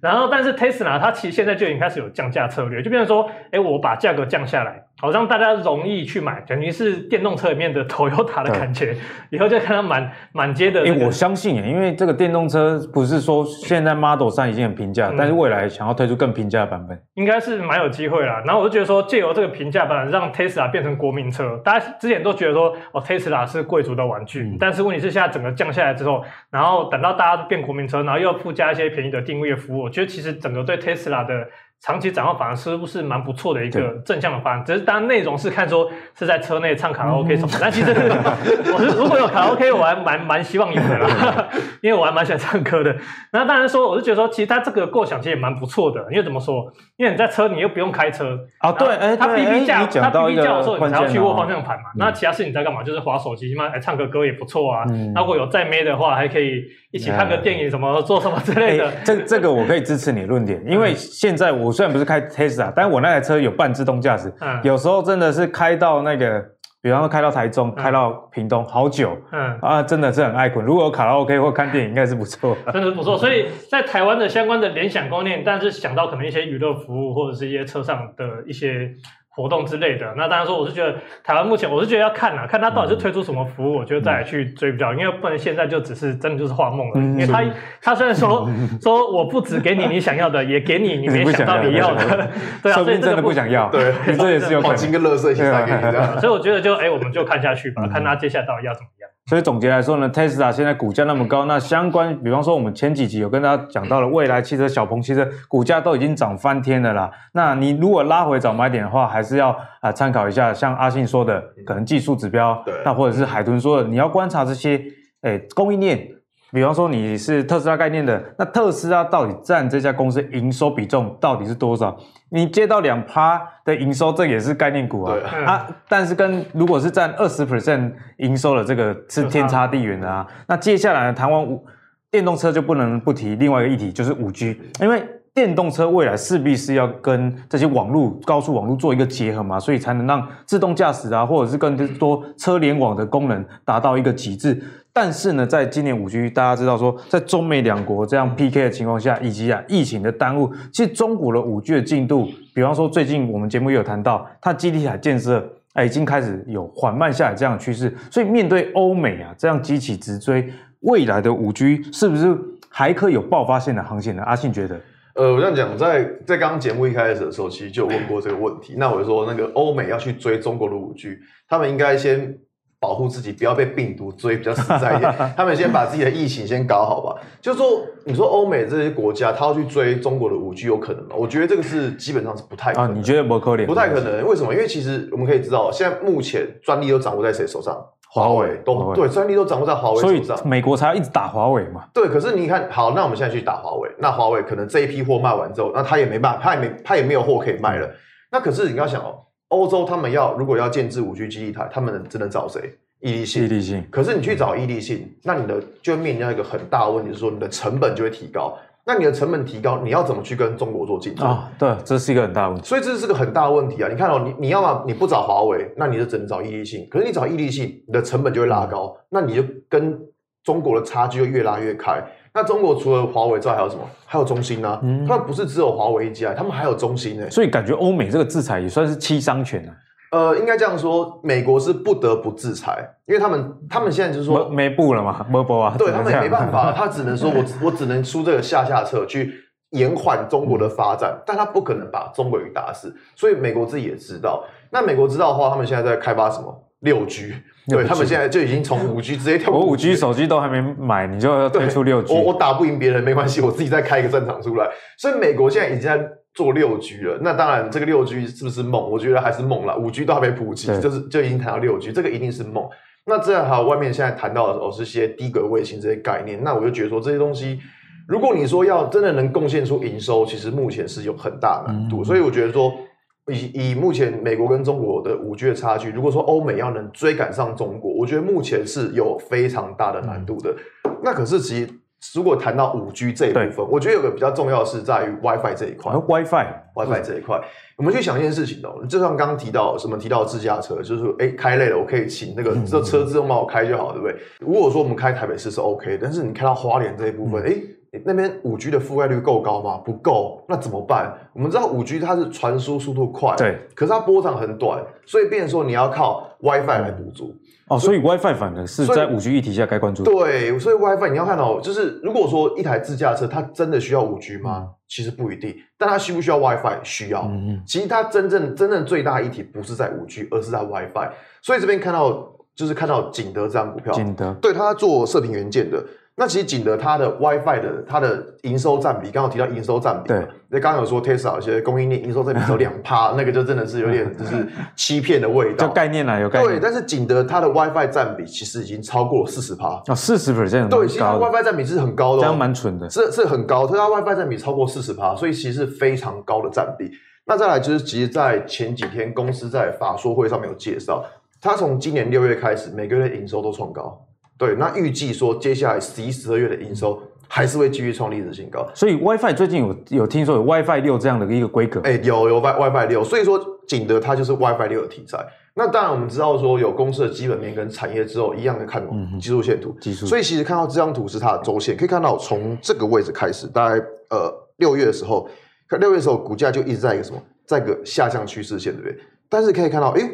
Speaker 3: 然后，但是 Tesla 它其实现在就已经开始有降价策略，就变成说，哎，我把价格降下来。好让大家容易去买，等于是电动车里面的 Toyota 的感觉。以后就看到满满街的、
Speaker 1: 我相信，因为这个电动车不是说现在 Model 三已经很平价，嗯、但是未来想要推出更平价的版本，
Speaker 3: 应该是蛮有机会啦。然后我就觉得说，借由这个平价版，让 Tesla 变成国民车。大家之前都觉得说，哦，Tesla 是贵族的玩具，嗯、但是问题是现在整个降下来之后，然后等到大家变国民车，然后又要附加一些便宜的定位服务，我觉得其实整个对 Tesla 的。长期展望反而是不是蛮不错的一个正向的方案，只是当然内容是看说是在车内唱卡拉 OK 什么，但其实 *laughs* 我是如果有卡拉 OK，我还蛮蛮希望有的啦，*laughs* 因为我还蛮喜欢唱歌的。那当然说，我是觉得说，其实它这个构想其实也蛮不错的，因为怎么说？因为你在车，你又不用开车
Speaker 1: 啊，对，哎，
Speaker 3: 它哔哔叫，它哔哔叫的时候，你才要去握方向盘嘛。那其他事你在干嘛？就是滑手机嘛，哎，唱个歌也不错啊。如果有再妹的话，还可以一起看个电影什么，做什么之类的。
Speaker 1: 这这个我可以支持你论点，因为现在我。我虽然不是开 Tesla，但我那台车有半自动驾驶，嗯、有时候真的是开到那个，比方说开到台中，嗯、开到屏东，好久，嗯啊，真的是很爱困。如果有卡拉 OK 或看电影，应该是不错，*laughs*
Speaker 3: 真的不错。所以在台湾的相关的联想观念，但是想到可能一些娱乐服务或者是一些车上的一些。活动之类的，那当然说，我是觉得台湾目前，我是觉得要看啊，看他到底是推出什么服务，我觉得再来去追比较，因为不能现在就只是真的就是画梦了。因为他他虽然说 *laughs* 说我不只给你你想要的，也给你你没想到你要的，*laughs* 对啊，所以真的
Speaker 1: 不想要，
Speaker 2: 对，*laughs* 这也是有黄金跟乐色一起塞给你的。
Speaker 3: 所以我觉得就哎，我们就看下去吧，看他接下来到底要怎么样。
Speaker 1: 所以总结来说呢，Tesla 现在股价那么高，那相关，比方说我们前几集有跟大家讲到了，未来汽车、小鹏汽车股价都已经涨翻天了啦。那你如果拉回早买点的话，还是要啊参考一下，像阿信说的，可能技术指标，对，那或者是海豚说的，你要观察这些，诶，供应链。比方说你是特斯拉概念的，那特斯拉到底占这家公司营收比重到底是多少？你接到两趴的营收，这也是概念股啊。对啊，但是跟如果是占二十 percent 营收的这个是天差地远的啊。那接下来呢，谈完五电动车就不能不提另外一个议题，就是五 G，因为。电动车未来势必是要跟这些网络、高速网络做一个结合嘛，所以才能让自动驾驶啊，或者是更多车联网的功能达到一个极致。但是呢，在今年五 G，大家知道说，在中美两国这样 PK 的情况下，以及啊疫情的耽误，其实中国的五 G 的进度，比方说最近我们节目也有谈到，它基地台建设哎已经开始有缓慢下来这样的趋势。所以面对欧美啊这样急起直追，未来的五 G 是不是还可以有爆发性的航线呢？阿信觉得。
Speaker 2: 呃，我这样讲，在在刚刚节目一开始的时候，其实就问过这个问题。那我就说，那个欧美要去追中国的五 G，他们应该先保护自己，不要被病毒追，比较实在一点。*laughs* 他们先把自己的疫情先搞好吧。就是说，你说欧美这些国家，他要去追中国的五 G，有可能吗？我觉得这个是基本上是不太可能。啊，
Speaker 1: 你觉得不可能？
Speaker 2: 不太可能。为什么？因为其实我们可以知道，现在目前专利都掌握在谁手上？华为都对，专利都掌握在华为手上，
Speaker 1: 所以美国才要一直打华为嘛。
Speaker 2: 对，可是你看，好，那我们现在去打华为，那华为可能这一批货卖完之后，那他也没办法，他也没他也没有货可以卖了。那可是你要想哦，欧洲他们要如果要建置五 G 基地台，他们只能找谁？易利信。易利信。可是你去找易利信，那你的就会面临到一个很大的问题，就是说你的成本就会提高。那你的成本提高，你要怎么去跟中国做竞争
Speaker 1: 啊？对，这是一个很大的问题。
Speaker 2: 所以这是个很大的问题啊！你看哦，你你要么你不找华为，那你就只能找易利信。可是你找易利信，你的成本就会拉高，那你就跟中国的差距就越拉越开。那中国除了华为之外，还有什么？还有中兴呢、啊？嗯，他们不是只有华为一家，他们还有中兴呢、欸。
Speaker 1: 所以感觉欧美这个制裁也算是七伤拳啊。
Speaker 2: 呃，应该这样说，美国是不得不制裁，因为他们他们现在就是说
Speaker 1: 没布了嘛，没布啊。
Speaker 2: 对他们也没办法，他只能说我我只能出这个下下策去延缓中国的发展，嗯、但他不可能把中国给打死。所以美国自己也知道，那美国知道的话，他们现在在开发什么六 G。对他们现在就已经从五 G 直接跳过。
Speaker 1: 我五 G 手机都还没买，你就要推出六 G。
Speaker 2: 我我打不赢别人没关系，我自己再开一个战场出来。所以美国现在已经在做六 G 了。那当然，这个六 G 是不是梦？我觉得还是梦了。五 G 都还没普及，就是就已经谈到六 G，这个一定是梦。那这样还有外面现在谈到的哦，是些低轨卫星这些概念。那我就觉得说这些东西，如果你说要真的能贡献出营收，其实目前是有很大难度。嗯、所以我觉得说。以以目前美国跟中国的五 G 的差距，如果说欧美要能追赶上中国，我觉得目前是有非常大的难度的。嗯、那可是其实如果谈到五 G 这一部分，我觉得有个比较重要的是在于 WiFi 这一块。
Speaker 1: 哦、WiFi
Speaker 2: WiFi 这一块，嗯、我们去想一件事情哦，就像刚刚提到什么提到自驾车，就是说哎开累了，我可以请那个这车自动帮我开就好，对不对？如果说我们开台北市是 OK，但是你开到花莲这一部分，哎、嗯。那边五 G 的覆盖率够高吗？不够，那怎么办？我们知道五 G 它是传输速度快，
Speaker 1: 对，
Speaker 2: 可是它波长很短，所以变成说你要靠 WiFi 来补足。
Speaker 1: 哦，所以 WiFi 反而是在五 G 议题下该关注。
Speaker 2: 对，所以 WiFi 你要看到，就是如果说一台自驾车它真的需要五 G 吗？嗯、其实不一定，但它需不需要 WiFi？需要。嗯嗯。其实它真正真正最大议题不是在五 G，而是在 WiFi。所以这边看到就是看到景德这张股票，
Speaker 1: 景德
Speaker 2: 对，它做射频元件的。那其实景德它的 WiFi 的它的营收占比，刚刚提到营收占比，对，那刚刚有说 Tesla 有些供应链营收占比只有两 *laughs* 趴，那个就真的是有点 *laughs* 就是欺骗的味道。
Speaker 1: 就概念啦，有概念。
Speaker 2: 对，但是景德它的 WiFi 占比其实已经超过四十趴
Speaker 1: 啊，四十 percent，
Speaker 2: 对，其实它 WiFi 占比是很高的，
Speaker 1: 这样蛮蠢的，
Speaker 2: 是是很高，它 WiFi 占比超过四十趴，所以其实是非常高的占比。那再来就是，其实，在前几天公司在法说会上面有介绍，它从今年六月开始，每个月的营收都创高。对，那预计说接下来十一、十二月的营收还是会继续创历史新高。
Speaker 1: 所以 WiFi 最近有有听说有 WiFi 六这样的一个规格，
Speaker 2: 哎，有有 Wi WiFi 六，所以说景德它就是 WiFi 六的题材。那当然我们知道说有公司的基本面跟产业之后一样的看技术线图，技术。所以其实看到这张图是它的周线，可以看到从这个位置开始，大概呃六月的时候，看六月的时候股价就一直在一个什么，在一个下降趋势线，对不对？但是可以看到，哎，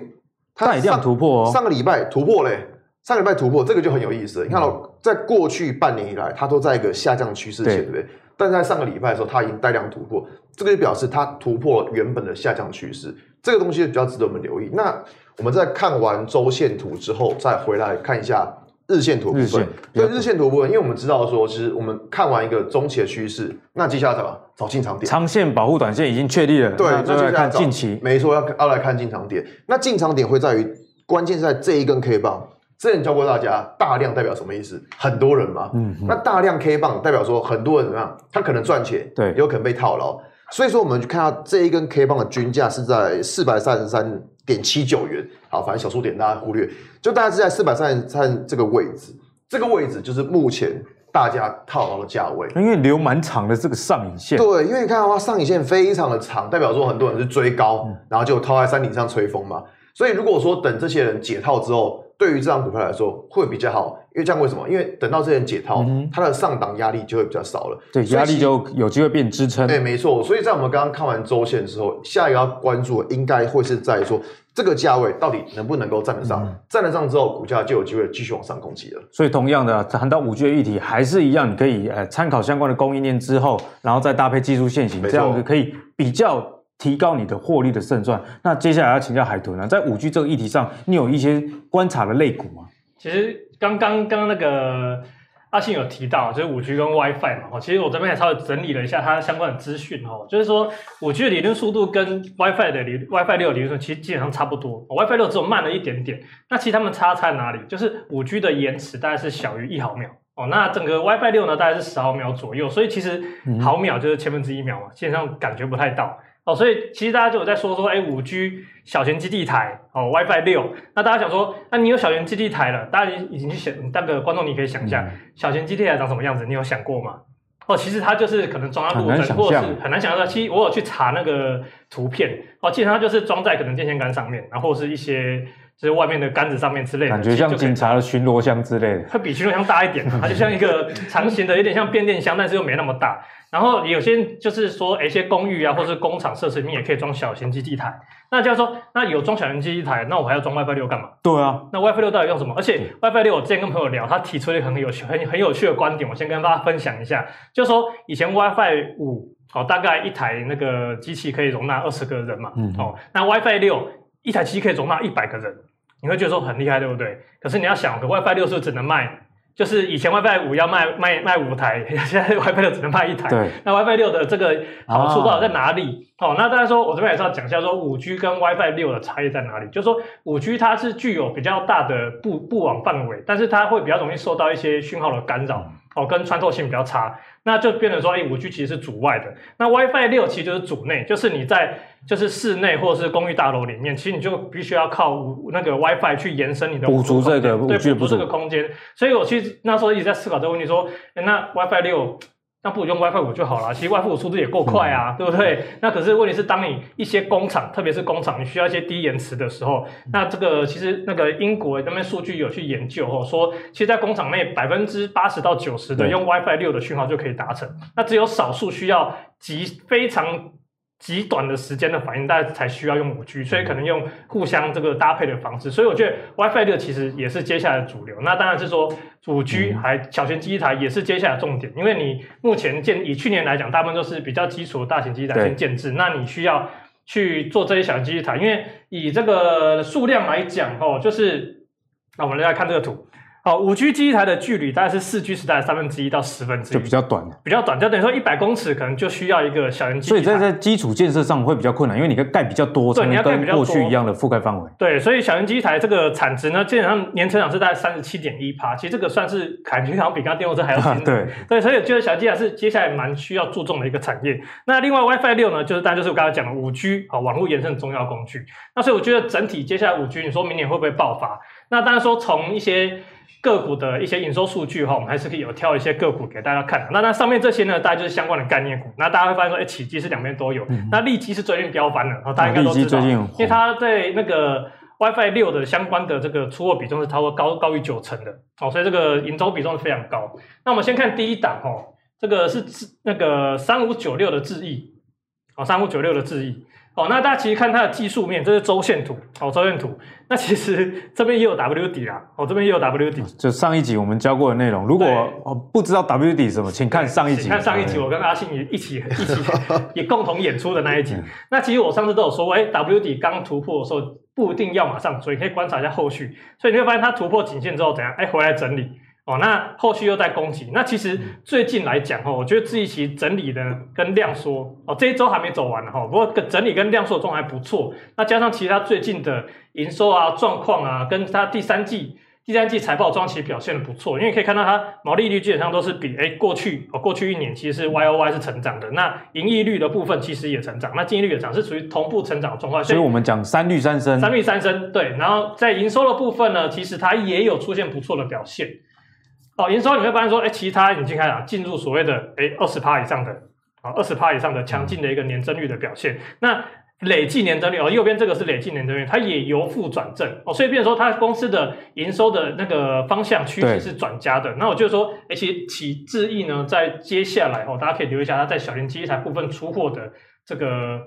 Speaker 1: 它一定要突破哦，
Speaker 2: 上个礼拜突破嘞。上礼拜突破，这个就很有意思了。你看到，在过去半年以来，它都在一个下降趋势线，对不对？但在上个礼拜的时候，它已经带量突破，这个就表示它突破了原本的下降趋势。这个东西比较值得我们留意。那我们在看完周线图之后，再回来看一下日线图部分。对日线图部分，因为我们知道说，其实我们看完一个中期的趋势，那接下来怎么找进场点？
Speaker 1: 长线保护短线已经确立了，
Speaker 2: 对，
Speaker 1: 那就来看近期。
Speaker 2: 没错，要要来看进场点。那进场点会在于，关键是在这一根 K 棒。之前教过大家，大量代表什么意思？很多人嘛。嗯。嗯，那大量 K 棒代表说很多人怎么样？他可能赚钱，对，有可能被套牢。所以说，我们就看到这一根 K 棒的均价是在四百三十三点七九元。好，反正小数点大家忽略，就大概是在四百三十三这个位置。这个位置就是目前大家套牢的价位。
Speaker 1: 因为留蛮长的这个上影线。
Speaker 2: 对，因为你看的话，上影线非常的长，代表说很多人是追高，嗯、然后就套在山顶上吹风嘛。所以如果说等这些人解套之后，对于这张股票来说会比较好，因为这样为什么？因为等到这些人解套，嗯、它的上档压力就会比较少了，
Speaker 1: 对，压力就有机会变支撑。
Speaker 2: 对，没错。所以在我们刚刚看完周线之后，下一个要关注的应该会是在说这个价位到底能不能够站得上？嗯、站得上之后，股价就有机会继续往上攻击了。
Speaker 1: 所以同样的，谈到五 G 的议题，还是一样，你可以呃参考相关的供应链之后，然后再搭配技术线型，这样子可以比较。提高你的获利的胜算。那接下来要请教海豚了，在五 G 这个议题上，你有一些观察的类股吗？
Speaker 3: 其实刚刚刚那个阿信有提到，就是五 G 跟 WiFi 嘛。哦其实我这边也稍微整理了一下它相关的资讯哦，就是说五 G 的理论速度跟 WiFi 的理 WiFi 六的理论其实基本上差不多，WiFi 六只有慢了一点点。那其实它们差在哪里？就是五 G 的延迟大概是小于一毫秒哦，那整个 WiFi 六呢大概是十毫秒左右，所以其实毫秒就是千分之一秒嘛，基本上感觉不太到。哦，所以其实大家就有在说说，哎，五 G 小型基地台哦，WiFi 六，那大家想说，那你有小型基地台了，大家已经去想，那个观众你可以想一下，嗯、小型基地台长什么样子，你有想过吗？哦，其实它就是可能装在路灯，或者是很难想象。其实我有去查那个图片，哦，基本上就是装在可能电线杆上面，然后是一些就是外面的杆子上面之类的，
Speaker 1: 感觉像警察的巡逻箱之类的，
Speaker 3: 它比巡逻箱大一点，它就像一个长形的，有点像变电箱，但是又没那么大。然后有些就是说，一些公寓啊，或是工厂设施里面也可以装小型基地台。那就是说，那有装小型基地台，那我还要装 WiFi 六干嘛？
Speaker 1: 对啊，
Speaker 3: 那 WiFi 六到底用什么？而且 WiFi 六，我之前跟朋友聊，他提出了一个很有趣、很很有趣的观点，我先跟大家分享一下。就是说，以前 WiFi 五哦，大概一台那个机器可以容纳二十个人嘛，嗯，哦，那 WiFi 六一台机器可以容纳一百个人，你会觉得说很厉害，对不对？可是你要想，WiFi 六是只能卖？就是以前 WiFi 五要卖卖卖五台，*laughs* 现在 WiFi 六只能卖一台。
Speaker 1: 对。
Speaker 3: 那 WiFi 六的这个好处到底在哪里？啊、哦，那大家说，我这边也是要讲一下，说五 G 跟 WiFi 六的差异在哪里？就是说五 G 它是具有比较大的布布网范围，但是它会比较容易受到一些讯号的干扰。哦，跟穿透性比较差，那就变成说，哎，五 G 其实是主外的。那 WiFi 六其实就是主内，就是你在就是室内或者是公寓大楼里面，其实你就必须要靠五那个 WiFi 去延伸你的
Speaker 1: 补足这个
Speaker 3: 对补足这个空间。所以我其实那时候一直在思考这个问题，说，哎，那 WiFi 六。那不如用 WiFi 五就好了，其实 WiFi 五速度也够快啊，嗯、对不对？那可是问题是，当你一些工厂，特别是工厂，你需要一些低延迟的时候，那这个其实那个英国那边数据有去研究哦，说其实，在工厂内百分之八十到九十的用 WiFi 六的讯号就可以达成，那只有少数需要极非常。极短的时间的反应，大家才需要用五 G，所以可能用互相这个搭配的方式。所以我觉得 WiFi 六其实也是接下来的主流。那当然是说五 G 还小型基地台也是接下来的重点，因为你目前建以去年来讲，大部分都是比较基础的大型基地台先建制，那你需要去做这些小型基地台，因为以这个数量来讲哦，就是那我们来看这个图。好，五 G 基地台的距离大概是四 G 时代的三分之一到十分之一，
Speaker 1: 就比较短，
Speaker 3: 比较短，就等于说一百公尺可能就需要一个小型基地台。
Speaker 1: 所以在在基础建设上会比较困难，因为你要盖比较多，对，你要盖比较多，过去一样的覆盖范围。
Speaker 3: 对，所以小型基地台这个产值呢，基本上年成长是大概三十七点一趴，其实这个算是感觉好像比刚刚电动车还要轻。*laughs*
Speaker 1: 对
Speaker 3: 对，所以我觉得小型基地台是接下来蛮需要注重的一个产业。那另外 WiFi 六呢，就是当然就是我刚才讲的五 G 啊，网络延伸的重要工具。那所以我觉得整体接下来五 G，你说明年会不会爆发？那当然说从一些。个股的一些营收数据哈，我们还是可以有挑一些个股给大家看。那那上面这些呢，大概就是相关的概念股。那大家会发现说，哎，启碁是两边都有。嗯、那利基是最近飙翻了，然后大家应该都知道，因为它在那个 WiFi 六的相关的这个出货比重是超过高高于九成的哦，所以这个营收比重是非常高。那我们先看第一档哈，这个是那个三五九六的智易哦，三五九六的智易。哦，那大家其实看它的技术面，这是周线图，哦，周线图。那其实这边也有 W 底啦，哦，这边也有 W 底。
Speaker 1: 就上一集我们教过的内容，如果哦不知道 W 底是什么，请看上一集。
Speaker 3: 请看上一集，我跟阿信也一起一起 *laughs* 也共同演出的那一集。那其实我上次都有说过，哎，W 底刚突破的时候，不一定要马上追，可以观察一下后续。所以你会发现它突破颈线之后怎样？哎，回来整理。哦，那后续又在攻击。那其实最近来讲，哦，我觉得智易其实整理的跟量缩，哦，这一周还没走完呢，哈。不过整理跟量缩的状态还不错。那加上其他最近的营收啊、状况啊，跟它第三季、第三季财报状其实表现的不错。因为可以看到它毛利率基本上都是比哎过去哦过去一年其实是 Y O Y 是成长的。那盈利率的部分其实也成长，那净利率也涨，是属于同步成长的状况。
Speaker 1: 所以我们讲三率三升，
Speaker 3: 三率三升，对。然后在营收的部分呢，其实它也有出现不错的表现。哦，营收你会发现说，哎，其他已经开始进入所谓的哎二十趴以上的啊二十趴以上的强劲的一个年增率的表现。那累计年增率哦，右边这个是累计年增率，它也由负转正哦，所以变成说它公司的营收的那个方向趋势是转加的。那我就说，哎，其实启智易呢，在接下来哦，大家可以留意一下它在小型机台部分出货的这个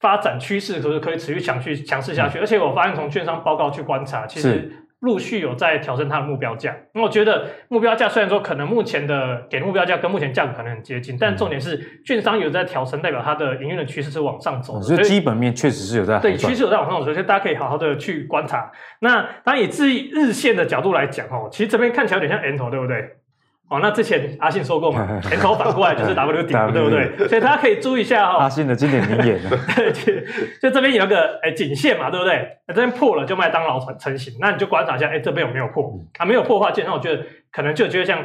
Speaker 3: 发展趋势，可是可以持续强去强势下去。而且我发现从券商报告去观察，其实。陆续有在调整它的目标价，那我觉得目标价虽然说可能目前的给的目标价跟目前价格可能很接近，但重点是券商有在调升，代表它的营运的趋势是往上走的，
Speaker 1: 所以基本面确实是有在
Speaker 3: 对趋势有在往上走，所以大家可以好好的去观察。那当然以至于日线的角度来讲哦，其实这边看起来有点像 N 头，对不对？哦，那之前阿信说过嘛，*laughs* N 头反过来就是 W 底，对不对？所以大家可以注意一下哈、哦。
Speaker 1: 阿信的经典名言。*laughs*
Speaker 3: 对，就这边有一个哎颈线嘛，对不对？那这边破了就麦当劳成成型，那你就观察一下，哎，这边有没有破？啊，没有破的话，基本上我觉得可能就觉得像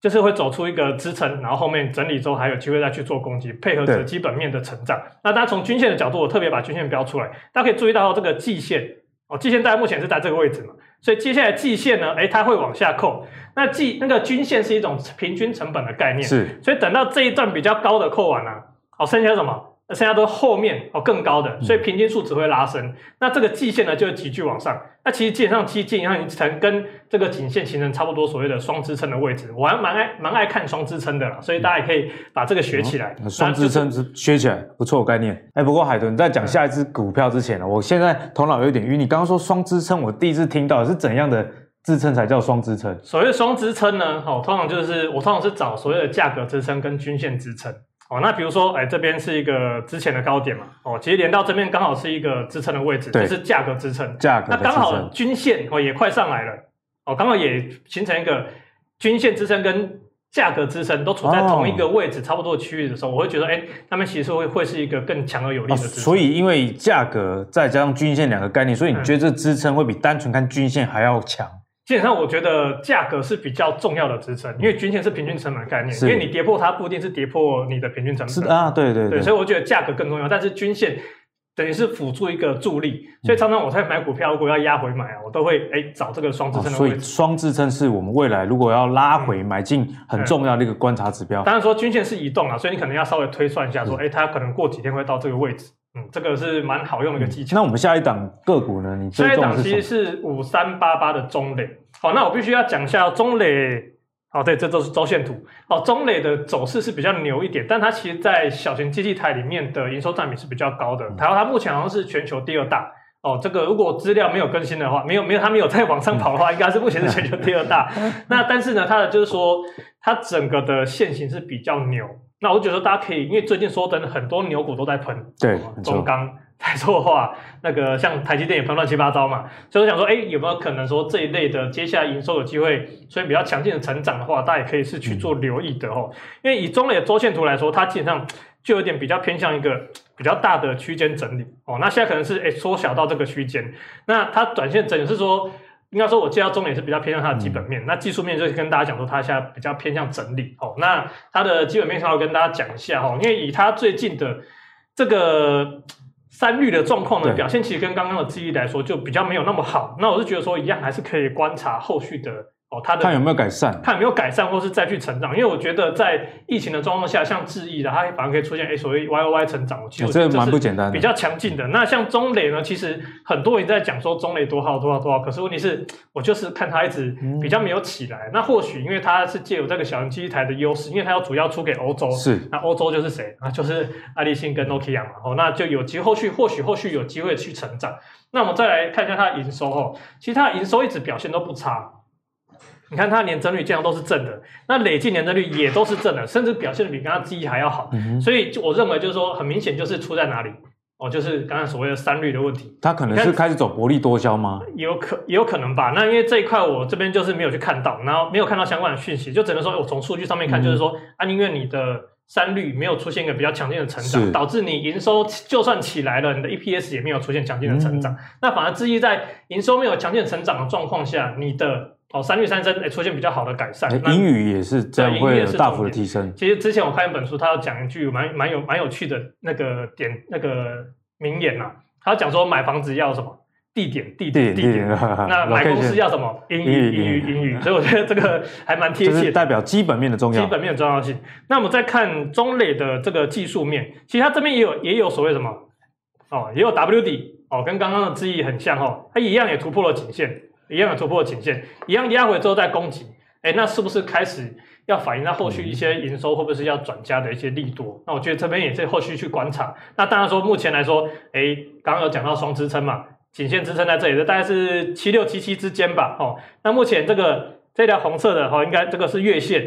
Speaker 3: 就是会走出一个支撑，然后后面整理之后还有机会再去做攻击，配合着基本面的成长。那大家从均线的角度，我特别把均线标出来，大家可以注意到这个季线哦，季线大概目前是在这个位置嘛。所以接下来季线呢，诶，它会往下扣。那季那个均线是一种平均成本的概念，
Speaker 1: 是。
Speaker 3: 所以等到这一段比较高的扣完了，啊，好，剩下什么？那剩下都后面哦更高的，所以平均数只会拉升。嗯、那这个季线呢就会急剧往上。那其实基本上基建上你才跟这个颈线形成差不多所谓的双支撑的位置。我还蛮爱蛮爱看双支撑的啦，所以大家也可以把这个学起来。
Speaker 1: 双、嗯、支撑是学起来不错概念。哎、欸，不过海豚在讲下一支股票之前呢，嗯、我现在头脑有点晕。你刚刚说双支撑，我第一次听到是怎样的支撑才叫双支撑？
Speaker 3: 所谓的双支撑呢，哦，通常就是我通常是找所谓的价格支撑跟均线支撑。哦，那比如说，哎，这边是一个之前的高点嘛，哦，其实连到这边刚好是一个支撑的位置，就是价格支撑。
Speaker 1: 价格。
Speaker 3: 那刚好均线哦也快上来了，哦，刚好也形成一个均线支撑跟价格支撑都处在同一个位置，哦、差不多的区域的时候，我会觉得，哎，他们其实会会是一个更强而有力的支撑。
Speaker 1: 哦、所以，因为价格再加上均线两个概念，所以你觉得这支撑会比单纯看均线还要强？
Speaker 3: 基本上，我觉得价格是比较重要的支撑，因为均线是平均成本的概念，因为你跌破它不一定是跌破你的平均成本。
Speaker 1: 是啊，对对对，
Speaker 3: 对，所以我觉得价格更重要，但是均线等于是辅助一个助力，所以常常我在买股票，如果要压回买啊，我都会哎找这个双支撑的位置。
Speaker 1: 哦，所以双支撑是我们未来如果要拉回买进很重要的一个观察指标。
Speaker 3: 当然说均线是移动啊，所以你可能要稍微推算一下，说哎它可能过几天会到这个位置。嗯，这个是蛮好用的一个技巧。
Speaker 1: 那我们下一档个股呢？你下一档
Speaker 3: 其实是五三八八的中磊。好，那我必须要讲一下中磊。哦，对，这都是周线图。哦，中磊的走势是比较牛一点，但它其实，在小型基地台里面的营收占比是比较高的。台湾它目前好像是全球第二大。哦，这个如果资料没有更新的话，没有没有它没有在往上跑的话，应该是目前是全球第二大。*laughs* 那但是呢，它的就是说，它整个的线型是比较牛。那我觉得大家可以，因为最近说真的很多牛股都在喷，
Speaker 1: 对，
Speaker 3: 中钢、台塑化，那个像台积电也喷乱七八糟嘛，所以我想说，哎，有没有可能说这一类的接下来营收有机会，所以比较强劲的成长的话，大家也可以是去做留意的哦。嗯、因为以中磊的周线图来说，它基本上就有点比较偏向一个比较大的区间整理哦。那现在可能是哎缩小到这个区间，那它短线整理是说。应该说，我介绍重点是比较偏向它的基本面，嗯、那技术面就是跟大家讲说，它现在比较偏向整理哦。那它的基本面上要跟大家讲一下哈，因为以它最近的这个三率的状况呢，表现其实跟刚刚的记忆来说就比较没有那么好。那我是觉得说，一样还是可以观察后续的。哦，它的
Speaker 1: 看有没有改善，
Speaker 3: 看有没有改善，或是再去成长。因为我觉得在疫情的状况下，像智易的，它反而可以出现诶所谓 Y O Y 成长。其实这蛮不简单的，比较强劲的。那像中磊呢，其实很多人在讲说中磊多好多好多好，可是问题是，我就是看它一直比较没有起来。嗯、那或许因为它是借有这个小型机台的优势，因为它要主要出给欧洲。
Speaker 1: 是，
Speaker 3: 那欧洲就是谁啊？就是爱立信跟 Nokia 嘛。哦，那就有机会后续或许后续有机会去成长。那我们再来看一下它的营收哦，其实它的营收一直表现都不差。你看它的年增率这样都是正的，那累计年增率也都是正的，甚至表现的比刚刚记忆还要好。嗯、所以就我认为就是说，很明显就是出在哪里哦，就是刚刚所谓的三率的问题。
Speaker 1: 它可能是开始走薄利多销吗？
Speaker 3: 有可也有可能吧。那因为这一块我这边就是没有去看到，然后没有看到相关的讯息，就只能说我从数据上面看，就是说，嗯、啊，因为你的三率没有出现一个比较强劲的成长，导致你营收就算起来了，你的 EPS 也没有出现强劲的成长。嗯、那反而至于在营收没有强劲的成长的状况下，你的哦，三率三升，哎，出现比较好的改善。
Speaker 1: 英语也是这样，会有大幅的提升。
Speaker 3: 其实之前我看一本书，他要讲一句蛮蛮有蛮有趣的那个点那个名言呐、啊。他讲说买房子要什么地点地点地点，那买公司要什么英语英语英语。所以我觉得这个还蛮贴切，
Speaker 1: 代表基本面的重要。
Speaker 3: 基本面的重要性。那我们再看中磊的这个技术面，其实它这边也有也有所谓什么哦，也有 W 底哦，跟刚刚的智易很像哦，它一样也突破了颈线。一样的突破颈线，一样压回之后再攻击，哎，那是不是开始要反映到后续一些营收会不会是要转加的一些利多？那我觉得这边也是后续去观察。那当然说目前来说，哎，刚刚有讲到双支撑嘛，颈线支撑在这里的大概是七六七七之间吧，哦，那目前这个这条红色的哈，应该这个是月线。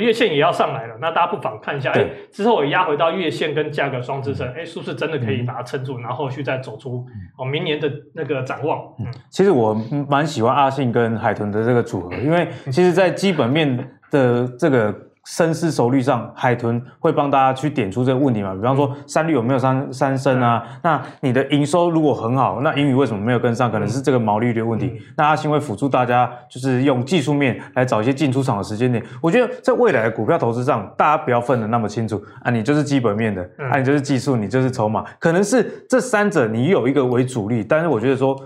Speaker 3: 月线也要上来了，那大家不妨看一下，哎对，之后我压回到月线跟价格双支撑，哎，是不是真的可以把它撑住，然后后续再走出哦明年的那个展望？嗯，
Speaker 1: 其实我蛮喜欢阿信跟海豚的这个组合，因为其实在基本面的这个。深思熟虑上，海豚会帮大家去点出这个问题嘛？比方说，三率有没有三三升啊？嗯、那你的营收如果很好，那英语为什么没有跟上？可能是这个毛利率的问题。嗯、那阿星会辅助大家，就是用技术面来找一些进出场的时间点。我觉得在未来的股票投资上，大家不要分得那么清楚啊，你就是基本面的，嗯、啊，你就是技术，你就是筹码，可能是这三者你有一个为主力，但是我觉得说。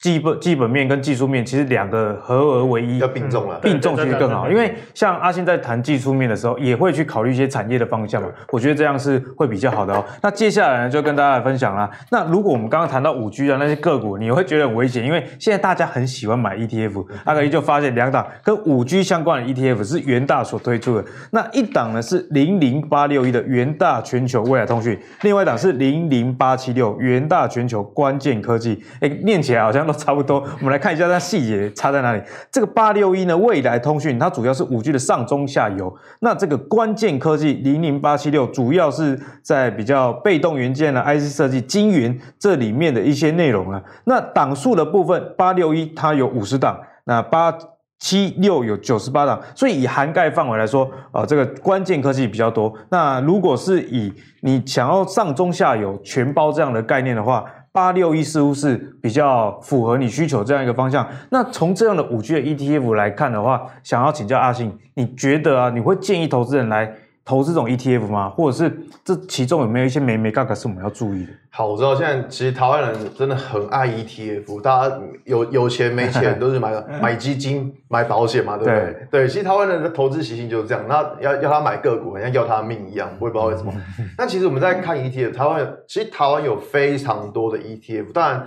Speaker 1: 基本基本面跟技术面其实两个合而为一，
Speaker 2: 要并重了，
Speaker 1: 并重其实更好。因为像阿信在谈技术面的时候，也会去考虑一些产业的方向嘛。我觉得这样是会比较好的哦。那接下来呢，就跟大家来分享啦。那如果我们刚刚谈到五 G 啊那些个股，你会觉得很危险，因为现在大家很喜欢买 ETF。阿格一就发现两档跟五 G 相关的 ETF 是元大所推出的。那一档呢是零零八六一的元大全球未来通讯，另外一档是零零八七六元大全球关键科技。哎，念起来好像。差不多，我们来看一下它细节差在哪里。这个八六一呢，未来通讯它主要是五 G 的上中下游。那这个关键科技零零八七六主要是在比较被动元件呢、IC 设计、晶圆这里面的一些内容啊。那档数的部分，八六一它有五十档，那八七六有九十八档，所以以涵盖范围来说，啊、呃，这个关键科技比较多。那如果是以你想要上中下游全包这样的概念的话，八六一似乎是比较符合你需求这样一个方向。那从这样的五 G 的 ETF 来看的话，想要请教阿信，你觉得啊，你会建议投资人来投资这种 ETF 吗？或者是这其中有没有一些眉眉角角是我们要注意的？
Speaker 2: 好，我知道现在其实台湾人真的很爱 ETF，大家有有钱没钱都是买 *laughs* 买基金、买保险嘛，对不对？对，对，其实台湾人的投资习性就是这样。那要要他买个股，好像要他的命一样，我也不知道为什么。*laughs* 那其实我们在看 ETF，台湾其实台湾有非常多的 ETF，当然。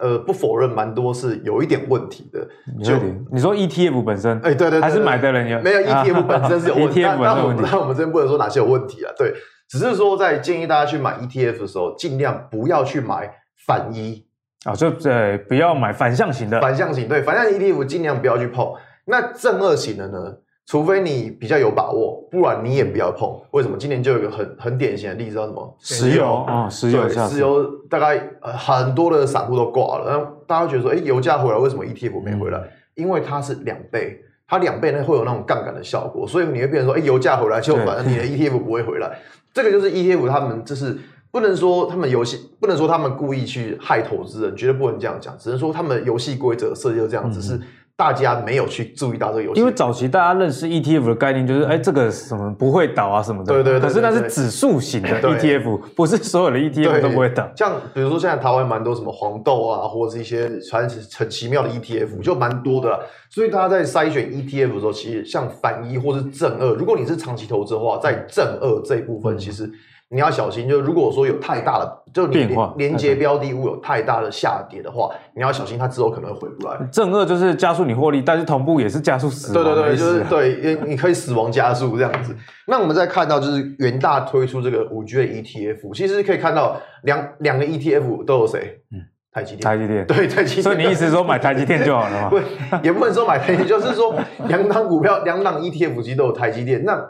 Speaker 2: 呃，不否认，蛮多是有一点问题的。
Speaker 1: 就你说 ETF 本身，
Speaker 2: 哎、欸，对对对，
Speaker 1: 还是买的人有
Speaker 2: 没有 ETF 本身是有问题？*laughs*
Speaker 1: 啊、
Speaker 2: 那我们那我们这边不能说哪些有问题啊？对，只是说在建议大家去买 ETF 的时候，尽量不要去买反一
Speaker 1: 啊，就对，不要买反向型的。
Speaker 2: 反向型对，反向 ETF 尽量不要去碰。那正二型的呢？除非你比较有把握，不然你也不要碰。为什么？今年就有一个很很典型的例子，叫什么？
Speaker 1: 石油啊，石油，
Speaker 2: 石油大概呃很多的散户都挂了。大家觉得说，哎，油价回来，为什么 ETF 没回来？因为它是两倍，它两倍呢会有那种杠杆的效果，所以你会变成说，哎，油价回来就反正你的 ETF 不会回来。这个就是 ETF 他们就是不能说他们游戏，不能说他们故意去害投资人，绝对不能这样讲，只能说他们游戏规则设计就这样，只是。大家没有去注意到这个游戏，
Speaker 1: 因为早期大家认识 ETF 的概念就是，哎，这个什么不会倒啊什么的。
Speaker 2: 对对对。
Speaker 1: 可是那是指数型的 ETF，不是所有的 ETF 都不会倒。
Speaker 2: 像比如说现在台湾蛮多什么黄豆啊，或者是一些传很奇妙的 ETF，就蛮多的啦。所以大家在筛选 ETF 的时候，其实像反一或是正二，如果你是长期投资的话，在正二这一部分其实。你要小心，就如果说有太大的，就你连连接标的物有太大的下跌的话，你要小心，它之后可能会回不来。
Speaker 1: 正二就是加速你获利，但是同步也是加速死亡。
Speaker 2: 对对对，就是对，你可以死亡加速这样子。那我们再看到就是元大推出这个五 G 的 ETF，其实可以看到两两个 ETF 都有谁？嗯，台积电。
Speaker 1: 台积电。
Speaker 2: 对，台积电。
Speaker 1: 所以你意思是说买台积电就好了吗？*laughs*
Speaker 2: 不，也不能说买台积电，就是说两档股票，两档 ETF 其实都有台积电。那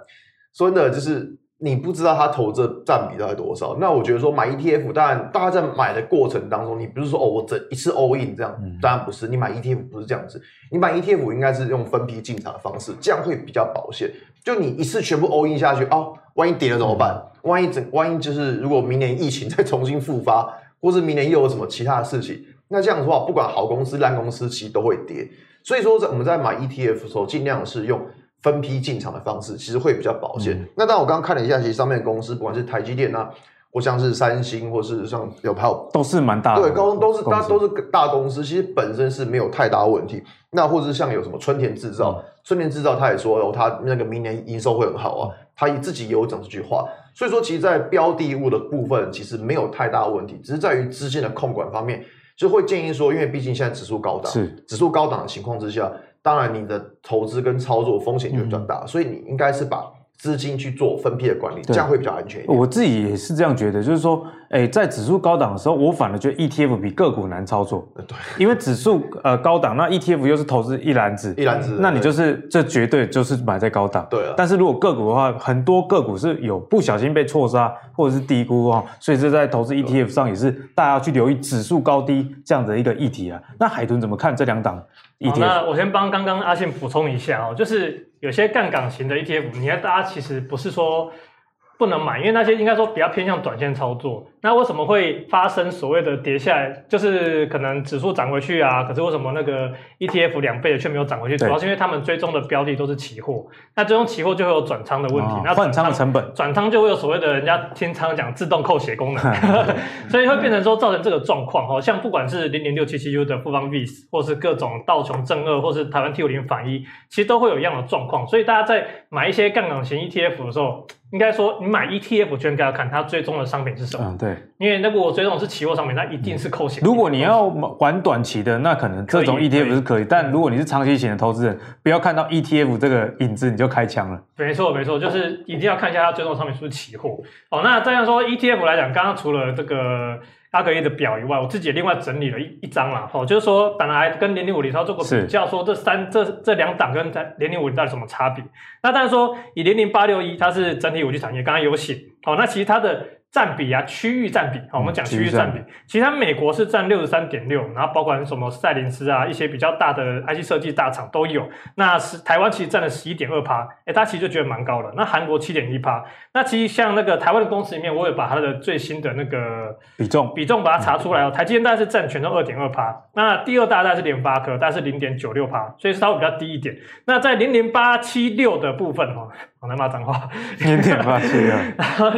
Speaker 2: 说真的就是。你不知道它投资占比大概多少？那我觉得说买 ETF，当然大家在买的过程当中，你不是说哦，我整一次 all in 这样，当然不是。你买 ETF 不是这样子，你买 ETF 应该是用分批进场的方式，这样会比较保险。就你一次全部 all in 下去，哦，万一跌了怎么办？万一整，万一就是如果明年疫情 *laughs* 再重新复发，或是明年又有什么其他的事情，那这样的话，不管好公司烂公司，其实都会跌。所以说，在我们在买 ETF 的时候，尽量是用。分批进场的方式其实会比较保险。嗯、那当然，我刚刚看了一下，其实上面的公司，不管是台积电啊，或像是三星，或是像有还有
Speaker 1: 都是蛮大的，
Speaker 2: 对，高都是大都是大公司，其实本身是没有太大问题。那或者是像有什么春田制造，嗯、春田制造他也说哦，他那个明年营收会很好啊，他自己也有讲这句话。所以说，其实，在标的物的部分，其实没有太大问题，只是在于资金的控管方面，就会建议说，因为毕竟现在指数高档，是指数高档的情况之下。当然，你的投资跟操作风险就比较大，嗯、所以你应该是把资金去做分批的管理，对这样会比较安全一点。
Speaker 1: 我自己也是这样觉得，就是说，哎，在指数高档的时候，我反而觉得 ETF 比个股难操作。
Speaker 2: 对，
Speaker 1: 因为指数呃高档，那 ETF 又是投资一篮子，
Speaker 2: 一篮子，
Speaker 1: 那你就是这绝对就是买在高档。
Speaker 2: 对啊。
Speaker 1: 但是如果个股的话，很多个股是有不小心被错杀或者是低估哦，所以这在投资 ETF 上也是大家要去留意指数高低这样的一个议题啊。那海豚怎么看这两档？
Speaker 3: 好，那我先帮刚刚阿信补充一下哦，就是有些杠杆型的 ETF，你看大家其实不是说不能买，因为那些应该说比较偏向短线操作。那为什么会发生所谓的跌下来？就是可能指数涨回去啊，可是为什么那个 ETF 两倍的却没有涨回去？主要是因为他们追踪的标的都是期货，那追踪期货就会有转仓的问题，那
Speaker 1: 换仓的成本，
Speaker 3: 转仓就会有所谓的人家听仓讲自动扣血功能，*laughs* 所以会变成说造成这个状况。哦像不管是零零六七七 U 的富邦 VIX，或是各种道琼正二，或是台湾 T 五零反一，其实都会有一样的状况。所以大家在买一些杠杆型 ETF 的时候，应该说，你买 ETF 就应该要看它追踪的商品是什么。
Speaker 1: 嗯，对。
Speaker 3: 因为那个我追踪的是期货商品，那一定是扣钱。
Speaker 1: 如果你要玩短期的，那可能这种 ETF 是可以。可以，但如果你是长期型的投资人，不要看到 ETF 这个影子你就开枪了。
Speaker 3: 没错，没错，就是一定要看一下它追踪商品是不是期货。哦，那这样说 ETF 来讲，刚刚除了这个。阿格力的表以外，我自己也另外整理了一一张啦，哦，就是说本来跟零零五零它做过比较，说这三这这两档跟在零零五零到底什么差别？那当然说以零零八六一，它是整体五 G 产业，刚刚有写，好，那其实它的。占比啊，区域占比，好，我们讲区域占比，其实它美国是占六十三点六，然后包括什么赛灵思啊，一些比较大的 IC 设计大厂都有。那是台湾其实占了十一点二趴，哎，大家其实就觉得蛮高的。那韩国七点一趴，那其实像那个台湾的公司里面，我也把它的最新的那个
Speaker 1: 比重
Speaker 3: 比重把它查出来哦。台积电大概是占全中二点二趴，那第二大大概是联发科，大概是零点九六趴，所以稍微比较低一点。那在零零八七六的部分哦。我来骂脏话，
Speaker 1: 零点八七六，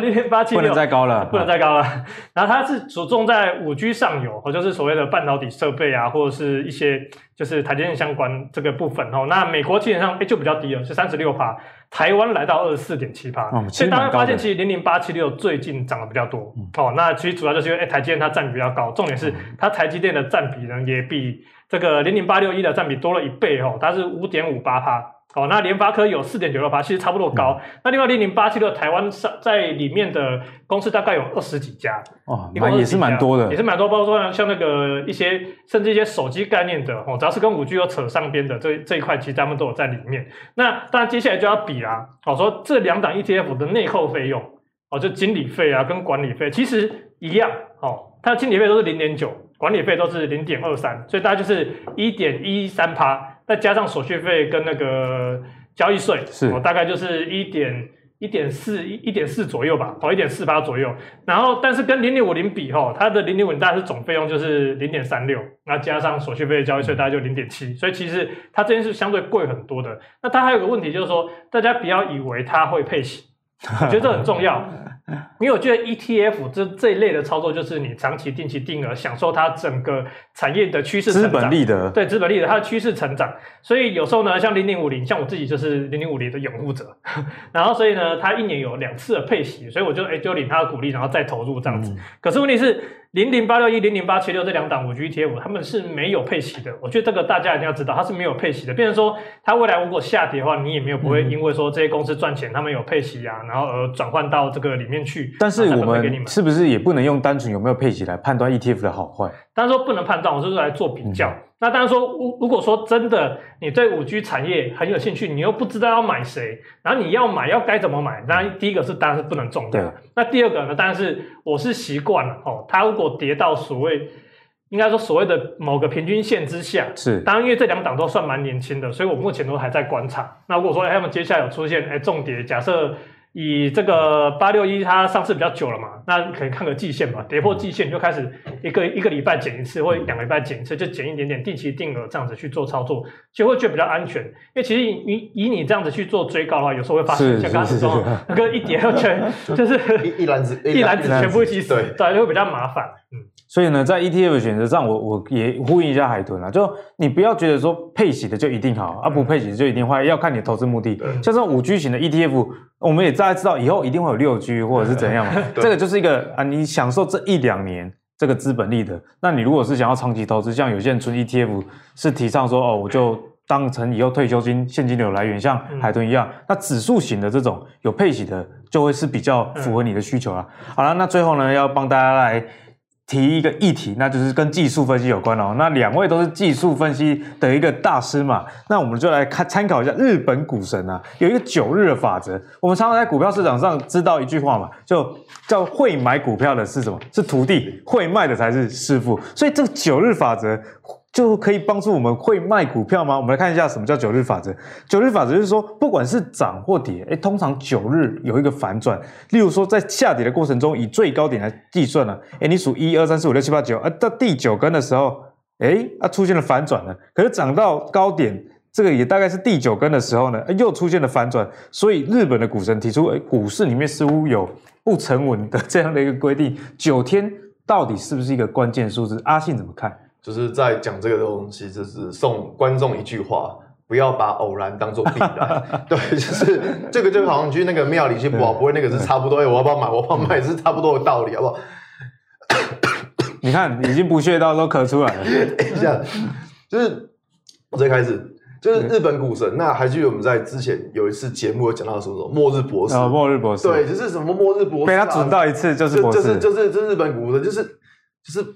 Speaker 3: 零点八七六，不能
Speaker 1: 再高了，
Speaker 3: 不能再高了。然后它是着重在五 G 上游，哦就是所谓的半导体设备啊，或者是一些就是台积电相关这个部分哦。那美国基本上就比较低了，是三十六趴，台湾来到二十四点七趴。所以大家发现，其实零零八七六最近涨得比较多哦。那其实主要就是因为台积电它占比比较高，重点是它台积电的占比呢也比这个零零八六一的占比多了一倍哦，它是五点五八趴。哦，那联发科有四点九六八，其实差不多高。嗯、那另外零零八七六台湾上在里面的公司大概有二十几家，
Speaker 1: 哦，那也是蛮多的，
Speaker 3: 也是蛮多。包括说像那个一些甚至一些手机概念的，哦，只要是跟五 G 有扯上边的这这一块，其实他们都有在里面。那当然接下来就要比啦，哦，说这两档 ETF 的内扣费用，哦，就经理费啊跟管理费其实一样，哦，它的经理费都是零点九，管理费都是零点二三，所以大家就是一点一三趴。再加上手续费跟那个交易税，是，哦，大概就是一点一点四一一点四左右吧，哦，一点四八左右。然后，但是跟零零五零比，哈，它的零零五零大概是总费用就是零点三六，那加上手续费、交易税，大概就零点七。所以其实它这边是相对贵很多的。那它还有个问题就是说，大家不要以为它会配息，我觉得这很重要。因为我觉得 ETF 这这一类的操作，就是你长期定期定额，享受它整个产业的趋势成长，资本利得，对，资本利得，它的趋势成长。所以有时候呢，像零零五零，像我自己就是零零五零的拥护者，*laughs* 然后所以呢，它一年有两次的配息，所以我就哎就领它的股利，然后再投入这样子。嗯、可是问题是。零零八六一、零零八七六这两档五 G ETF，他们是没有配息的。我觉得这个大家一定要知道，它是没有配息的。变成说，它未来如果下跌的话，你也没有不会因为说这些公司赚钱，他们有配息啊，然后而转换到这个里面去。
Speaker 1: 但是我们是不是也不能用单纯有没有配息来判断 ETF 的好坏？
Speaker 3: 当然说不能判断，我就是来做比较。嗯那当然说，如如果说真的你对五 G 产业很有兴趣，你又不知道要买谁，然后你要买要该怎么买？当然第一个是当然是不能中的。那第二个呢？当然是我是习惯了哦。它如果跌到所谓应该说所谓的某个平均线之下，是当然因为这两档都算蛮年轻的，所以我目前都还在观察。那如果说他们接下来有出现哎重跌，假设。以这个八六一，它上市比较久了嘛，那可以看个季线吧，跌破季线就开始一个一个礼拜减一次，或两个礼拜减一次，就减一点点，定期定额这样子去做操作，就会觉得比较安全。因为其实以以你这样子去做追高的话，有时候会发生像刚刚说那个一跌 *laughs* 就全就是一篮子一篮子全部一起死，对，就会比较麻烦。嗯，
Speaker 1: 所以呢，在 ETF 选择上，我我也呼应一下海豚啊，就你不要觉得说配息的就一定好，啊不配息的就一定坏，要看你的投资目的。像这种五 G 型的 ETF。我们也大概知道以后一定会有六 G 或者是怎样嘛，*laughs* 这个就是一个啊，你享受这一两年这个资本利得。那你如果是想要长期投资，像有些人存 ETF 是提倡说哦，我就当成以后退休金现金流来源，像海豚一样。那指数型的这种有配息的，就会是比较符合你的需求啦。好了，那最后呢，要帮大家来。提一个议题，那就是跟技术分析有关哦。那两位都是技术分析的一个大师嘛，那我们就来看参考一下日本股神啊，有一个九日的法则。我们常常在股票市场上知道一句话嘛，就叫会买股票的是什么？是徒弟，会卖的才是师傅。所以这个九日法则就可以帮助我们会卖股票吗？我们来看一下什么叫九日法则。九日法则就是说，不管是涨或跌，诶，通常九日有一个反转。例如说，在下跌的过程中，以最高点来计算呢，诶，你数一二三四五六七八九，啊，到第九根的时候，诶，啊，出现了反转了。可是涨到高点，这个也大概是第九根的时候呢，又出现了反转。所以日本的股神提出，诶，股市里面似乎有不成文的这样的一个规定，九天到底是不是一个关键数字？阿信怎么看？
Speaker 2: 就是在讲这个东西，就是送观众一句话：不要把偶然当做必然。*laughs* 对，就是这个就好像去那个庙里去博，不会那个是差不多。哎，我要不要买？我要不要买是差不多的道理，好不好？
Speaker 1: 你看，已经不屑到都咳出来了。
Speaker 2: 等 *laughs* 一下，就是我最开始就是日本股神。那还记得我们在之前有一次节目有讲到什么什么末日博士？
Speaker 1: 哦，末日博士。
Speaker 2: 对，就是什么末日博士，
Speaker 1: 被他准到一次就是博士，
Speaker 2: 就是就是就是日本股神，就是就是。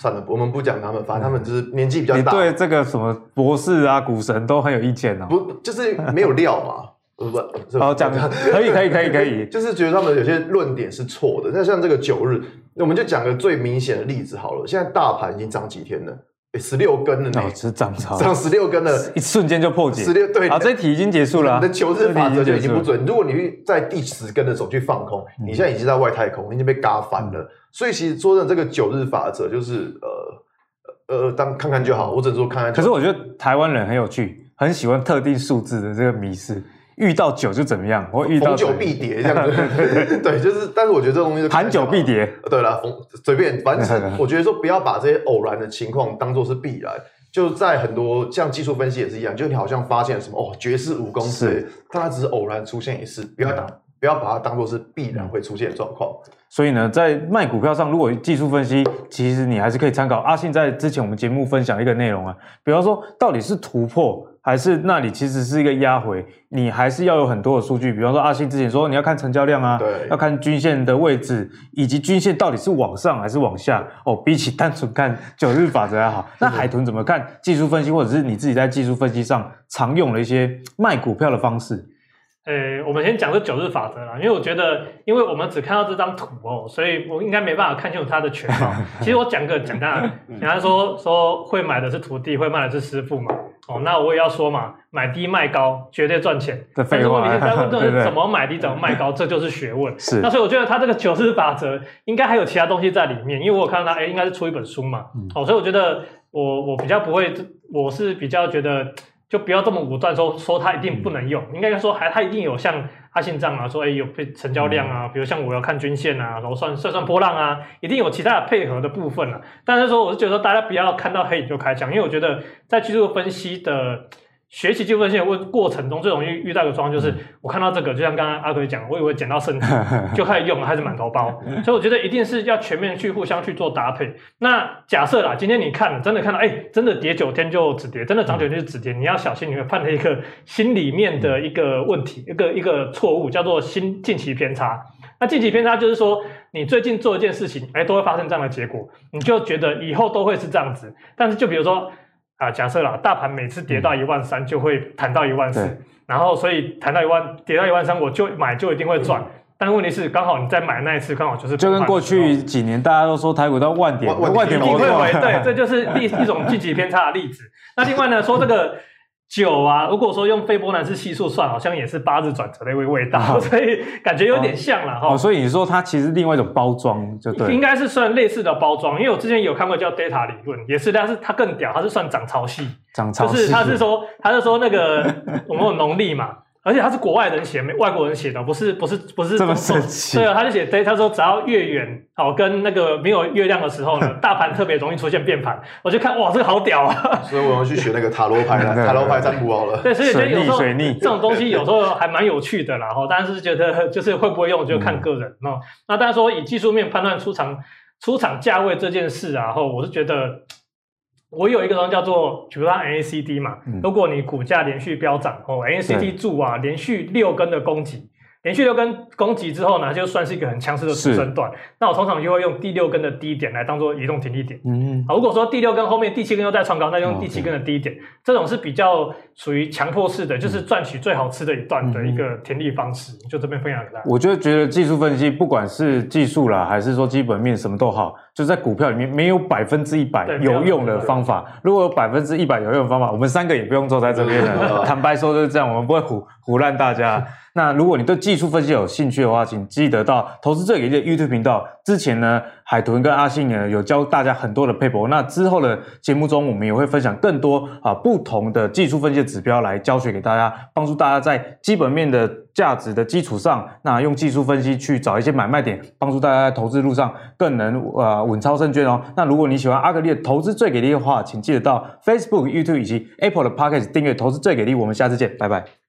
Speaker 2: 唉，算了，我们不讲他们，反正他们就是年纪比较大。
Speaker 1: 你对这个什么博士啊、股神都很有意见哦？
Speaker 2: 不，就是没有料嘛。*laughs* 不不，
Speaker 1: 好讲可以可以可以可以，*laughs*
Speaker 2: 就是觉得他们有些论点是错的。那像这个九日，我们就讲个最明显的例子好了。现在大盘已经涨几天了？十六根了呢，
Speaker 1: 只涨超
Speaker 2: 涨十六根了，
Speaker 1: 一瞬间就破解。
Speaker 2: 十六
Speaker 1: 对，啊，这题已经结束了。
Speaker 2: 你的九日法则就已经不准。如果你在第十根的时候去放空，你现在已经在外太空，已经被嘎翻了。所以其实说的这个九日法则就是呃呃，当看看就好，我只能说看看。
Speaker 1: 可是我觉得台湾人很有趣，很喜欢特定数字的这个迷思，遇到酒就怎么样，我遇到
Speaker 2: 酒必跌这样子。*laughs* 对，就是，但是我觉得这个东西
Speaker 1: 盘酒必跌。
Speaker 2: 对了，随便，反正我觉得说不要把这些偶然的情况当做是必然。就在很多像技术分析也是一样，就你好像发现什么哦，绝世武功是，但它只是偶然出现一次，不要打，不要把它当做是必然会出现的状况。
Speaker 1: 所以呢，在卖股票上，如果技术分析，其实你还是可以参考阿信在之前我们节目分享一个内容啊，比方说到底是突破还是那里其实是一个压回，你还是要有很多的数据。比方说阿信之前说你要看成交量啊，
Speaker 2: 对，
Speaker 1: 要看均线的位置以及均线到底是往上还是往下哦，比起单纯看九日法则还好。那海豚怎么看技术分析，或者是你自己在技术分析上常用的一些卖股票的方式？
Speaker 3: 呃，我们先讲这九日法则啦，因为我觉得，因为我们只看到这张图哦，所以我应该没办法看清楚它的全貌。其实我讲个简单的，*laughs* 人家说说会买的是徒弟，会卖的是师傅嘛。哦，那我也要说嘛，买低卖高绝对赚钱。
Speaker 1: 但
Speaker 3: 是问题是在问 *laughs* 这怎么买低，怎么卖高，这就是学问。*laughs* 是。那所以我觉得他这个九日法则应该还有其他东西在里面，因为我有看到他，哎，应该是出一本书嘛。哦，所以我觉得我我比较不会，我是比较觉得。就不要这么武断说说它一定不能用，应该说还它一定有像阿信这样啊，说哎有配成交量啊，比如像我要看均线啊，然后算算算波浪啊，一定有其他的配合的部分啊。但是说我是觉得说大家不要看到黑影就开枪，因为我觉得在技术分析的。学习技术分析的过程中，最容易遇到一个状况就是，我看到这个，就像刚刚阿奎讲，我以为捡到圣经 *laughs* 就开始用，还是满头包。所以我觉得一定是要全面去互相去做搭配。那假设啦，今天你看了真的看到，哎、欸，真的跌九天就止跌，真的涨九天就止跌，你要小心，你会犯了一个心里面的一个问题，一个一个错误，叫做心近期偏差。那近期偏差就是说，你最近做一件事情，哎、欸，都会发生这样的结果，你就觉得以后都会是这样子。但是就比如说。啊，假设啦，大盘每次跌到一万三就会弹到一万四，然后所以弹到一万，跌到一万三，我就买就一定会赚。嗯、但问题是，刚好你在买那一次，刚好就是
Speaker 1: 就跟过去几年大家都说台股到万点，万点不会
Speaker 3: 回，对，这就是一一种积极偏差的例子。那另外呢，说这个。九啊，如果说用斐波那契系数算，好像也是八字转折的一味味道，*laughs* 所以感觉有点像了哈。
Speaker 1: 哦，所以你说它其实另外一种包装，就对，
Speaker 3: 应该是算类似的包装，因为我之前有看过叫 Data 理论，也是，但是它更屌，它是算涨潮系，
Speaker 1: 涨潮系，
Speaker 3: 就是它是说，它是说那个 *laughs* 我们有农历嘛。而且他是国外人写，没外国人写的，不是不是不是
Speaker 1: 这么神奇。
Speaker 3: 对啊，他就写，对，他说只要月圆，好跟那个没有月亮的时候呢，*laughs* 大盘特别容易出现变盘。我就看哇，这个好屌啊！所以我要去学那个塔罗牌了，*laughs* 塔罗牌占卜好了。对，所以觉得有时候这种东西有时候还蛮有趣的啦。哈，但是觉得 *laughs* 就是会不会用就看个人哦。嗯、那当然说以技术面判断出场出场价位这件事啊，后我是觉得。我有一个东西叫做，比如说 MACD 嘛，如果你股价连续飙涨哦，MACD 柱啊连续六根的攻击，连续六根攻击之后呢，就算是一个很强势的主升段。那我通常就会用第六根的低点来当做移动停利点。嗯，好，如果说第六根后面第七根又在创高，那用第七根的低点。这种是比较属于强迫式的，就是赚取最好吃的一段的一个停利方式。嗯、就这边分享给大家。
Speaker 1: 我就觉得技术分析，不管是技术啦，还是说基本面，什么都好，就在股票里面没有百分之一百有用的方法。如果有百分之一百有用的方法，我们三个也不用坐在这边了。*laughs* 坦白说就是这样，我们不会唬唬烂大家。*laughs* 那如果你对技术分析有兴趣的话，请记得到投资最给力的 YouTube 频道。之前呢，海豚跟阿信呢有教大家很多的 paper。那之后的节目中，我们也会分享更多啊不同的技术分析的指标来教学给大家，帮助大家在基本面的价值的基础上，那用技术分析去找一些买卖点，帮助大家在投资路上更能呃稳操胜券哦。那如果你喜欢阿格丽的投资最给力的话，请记得到 Facebook、YouTube 以及 Apple 的 Podcast 订阅投资最给力。我们下次见，拜拜。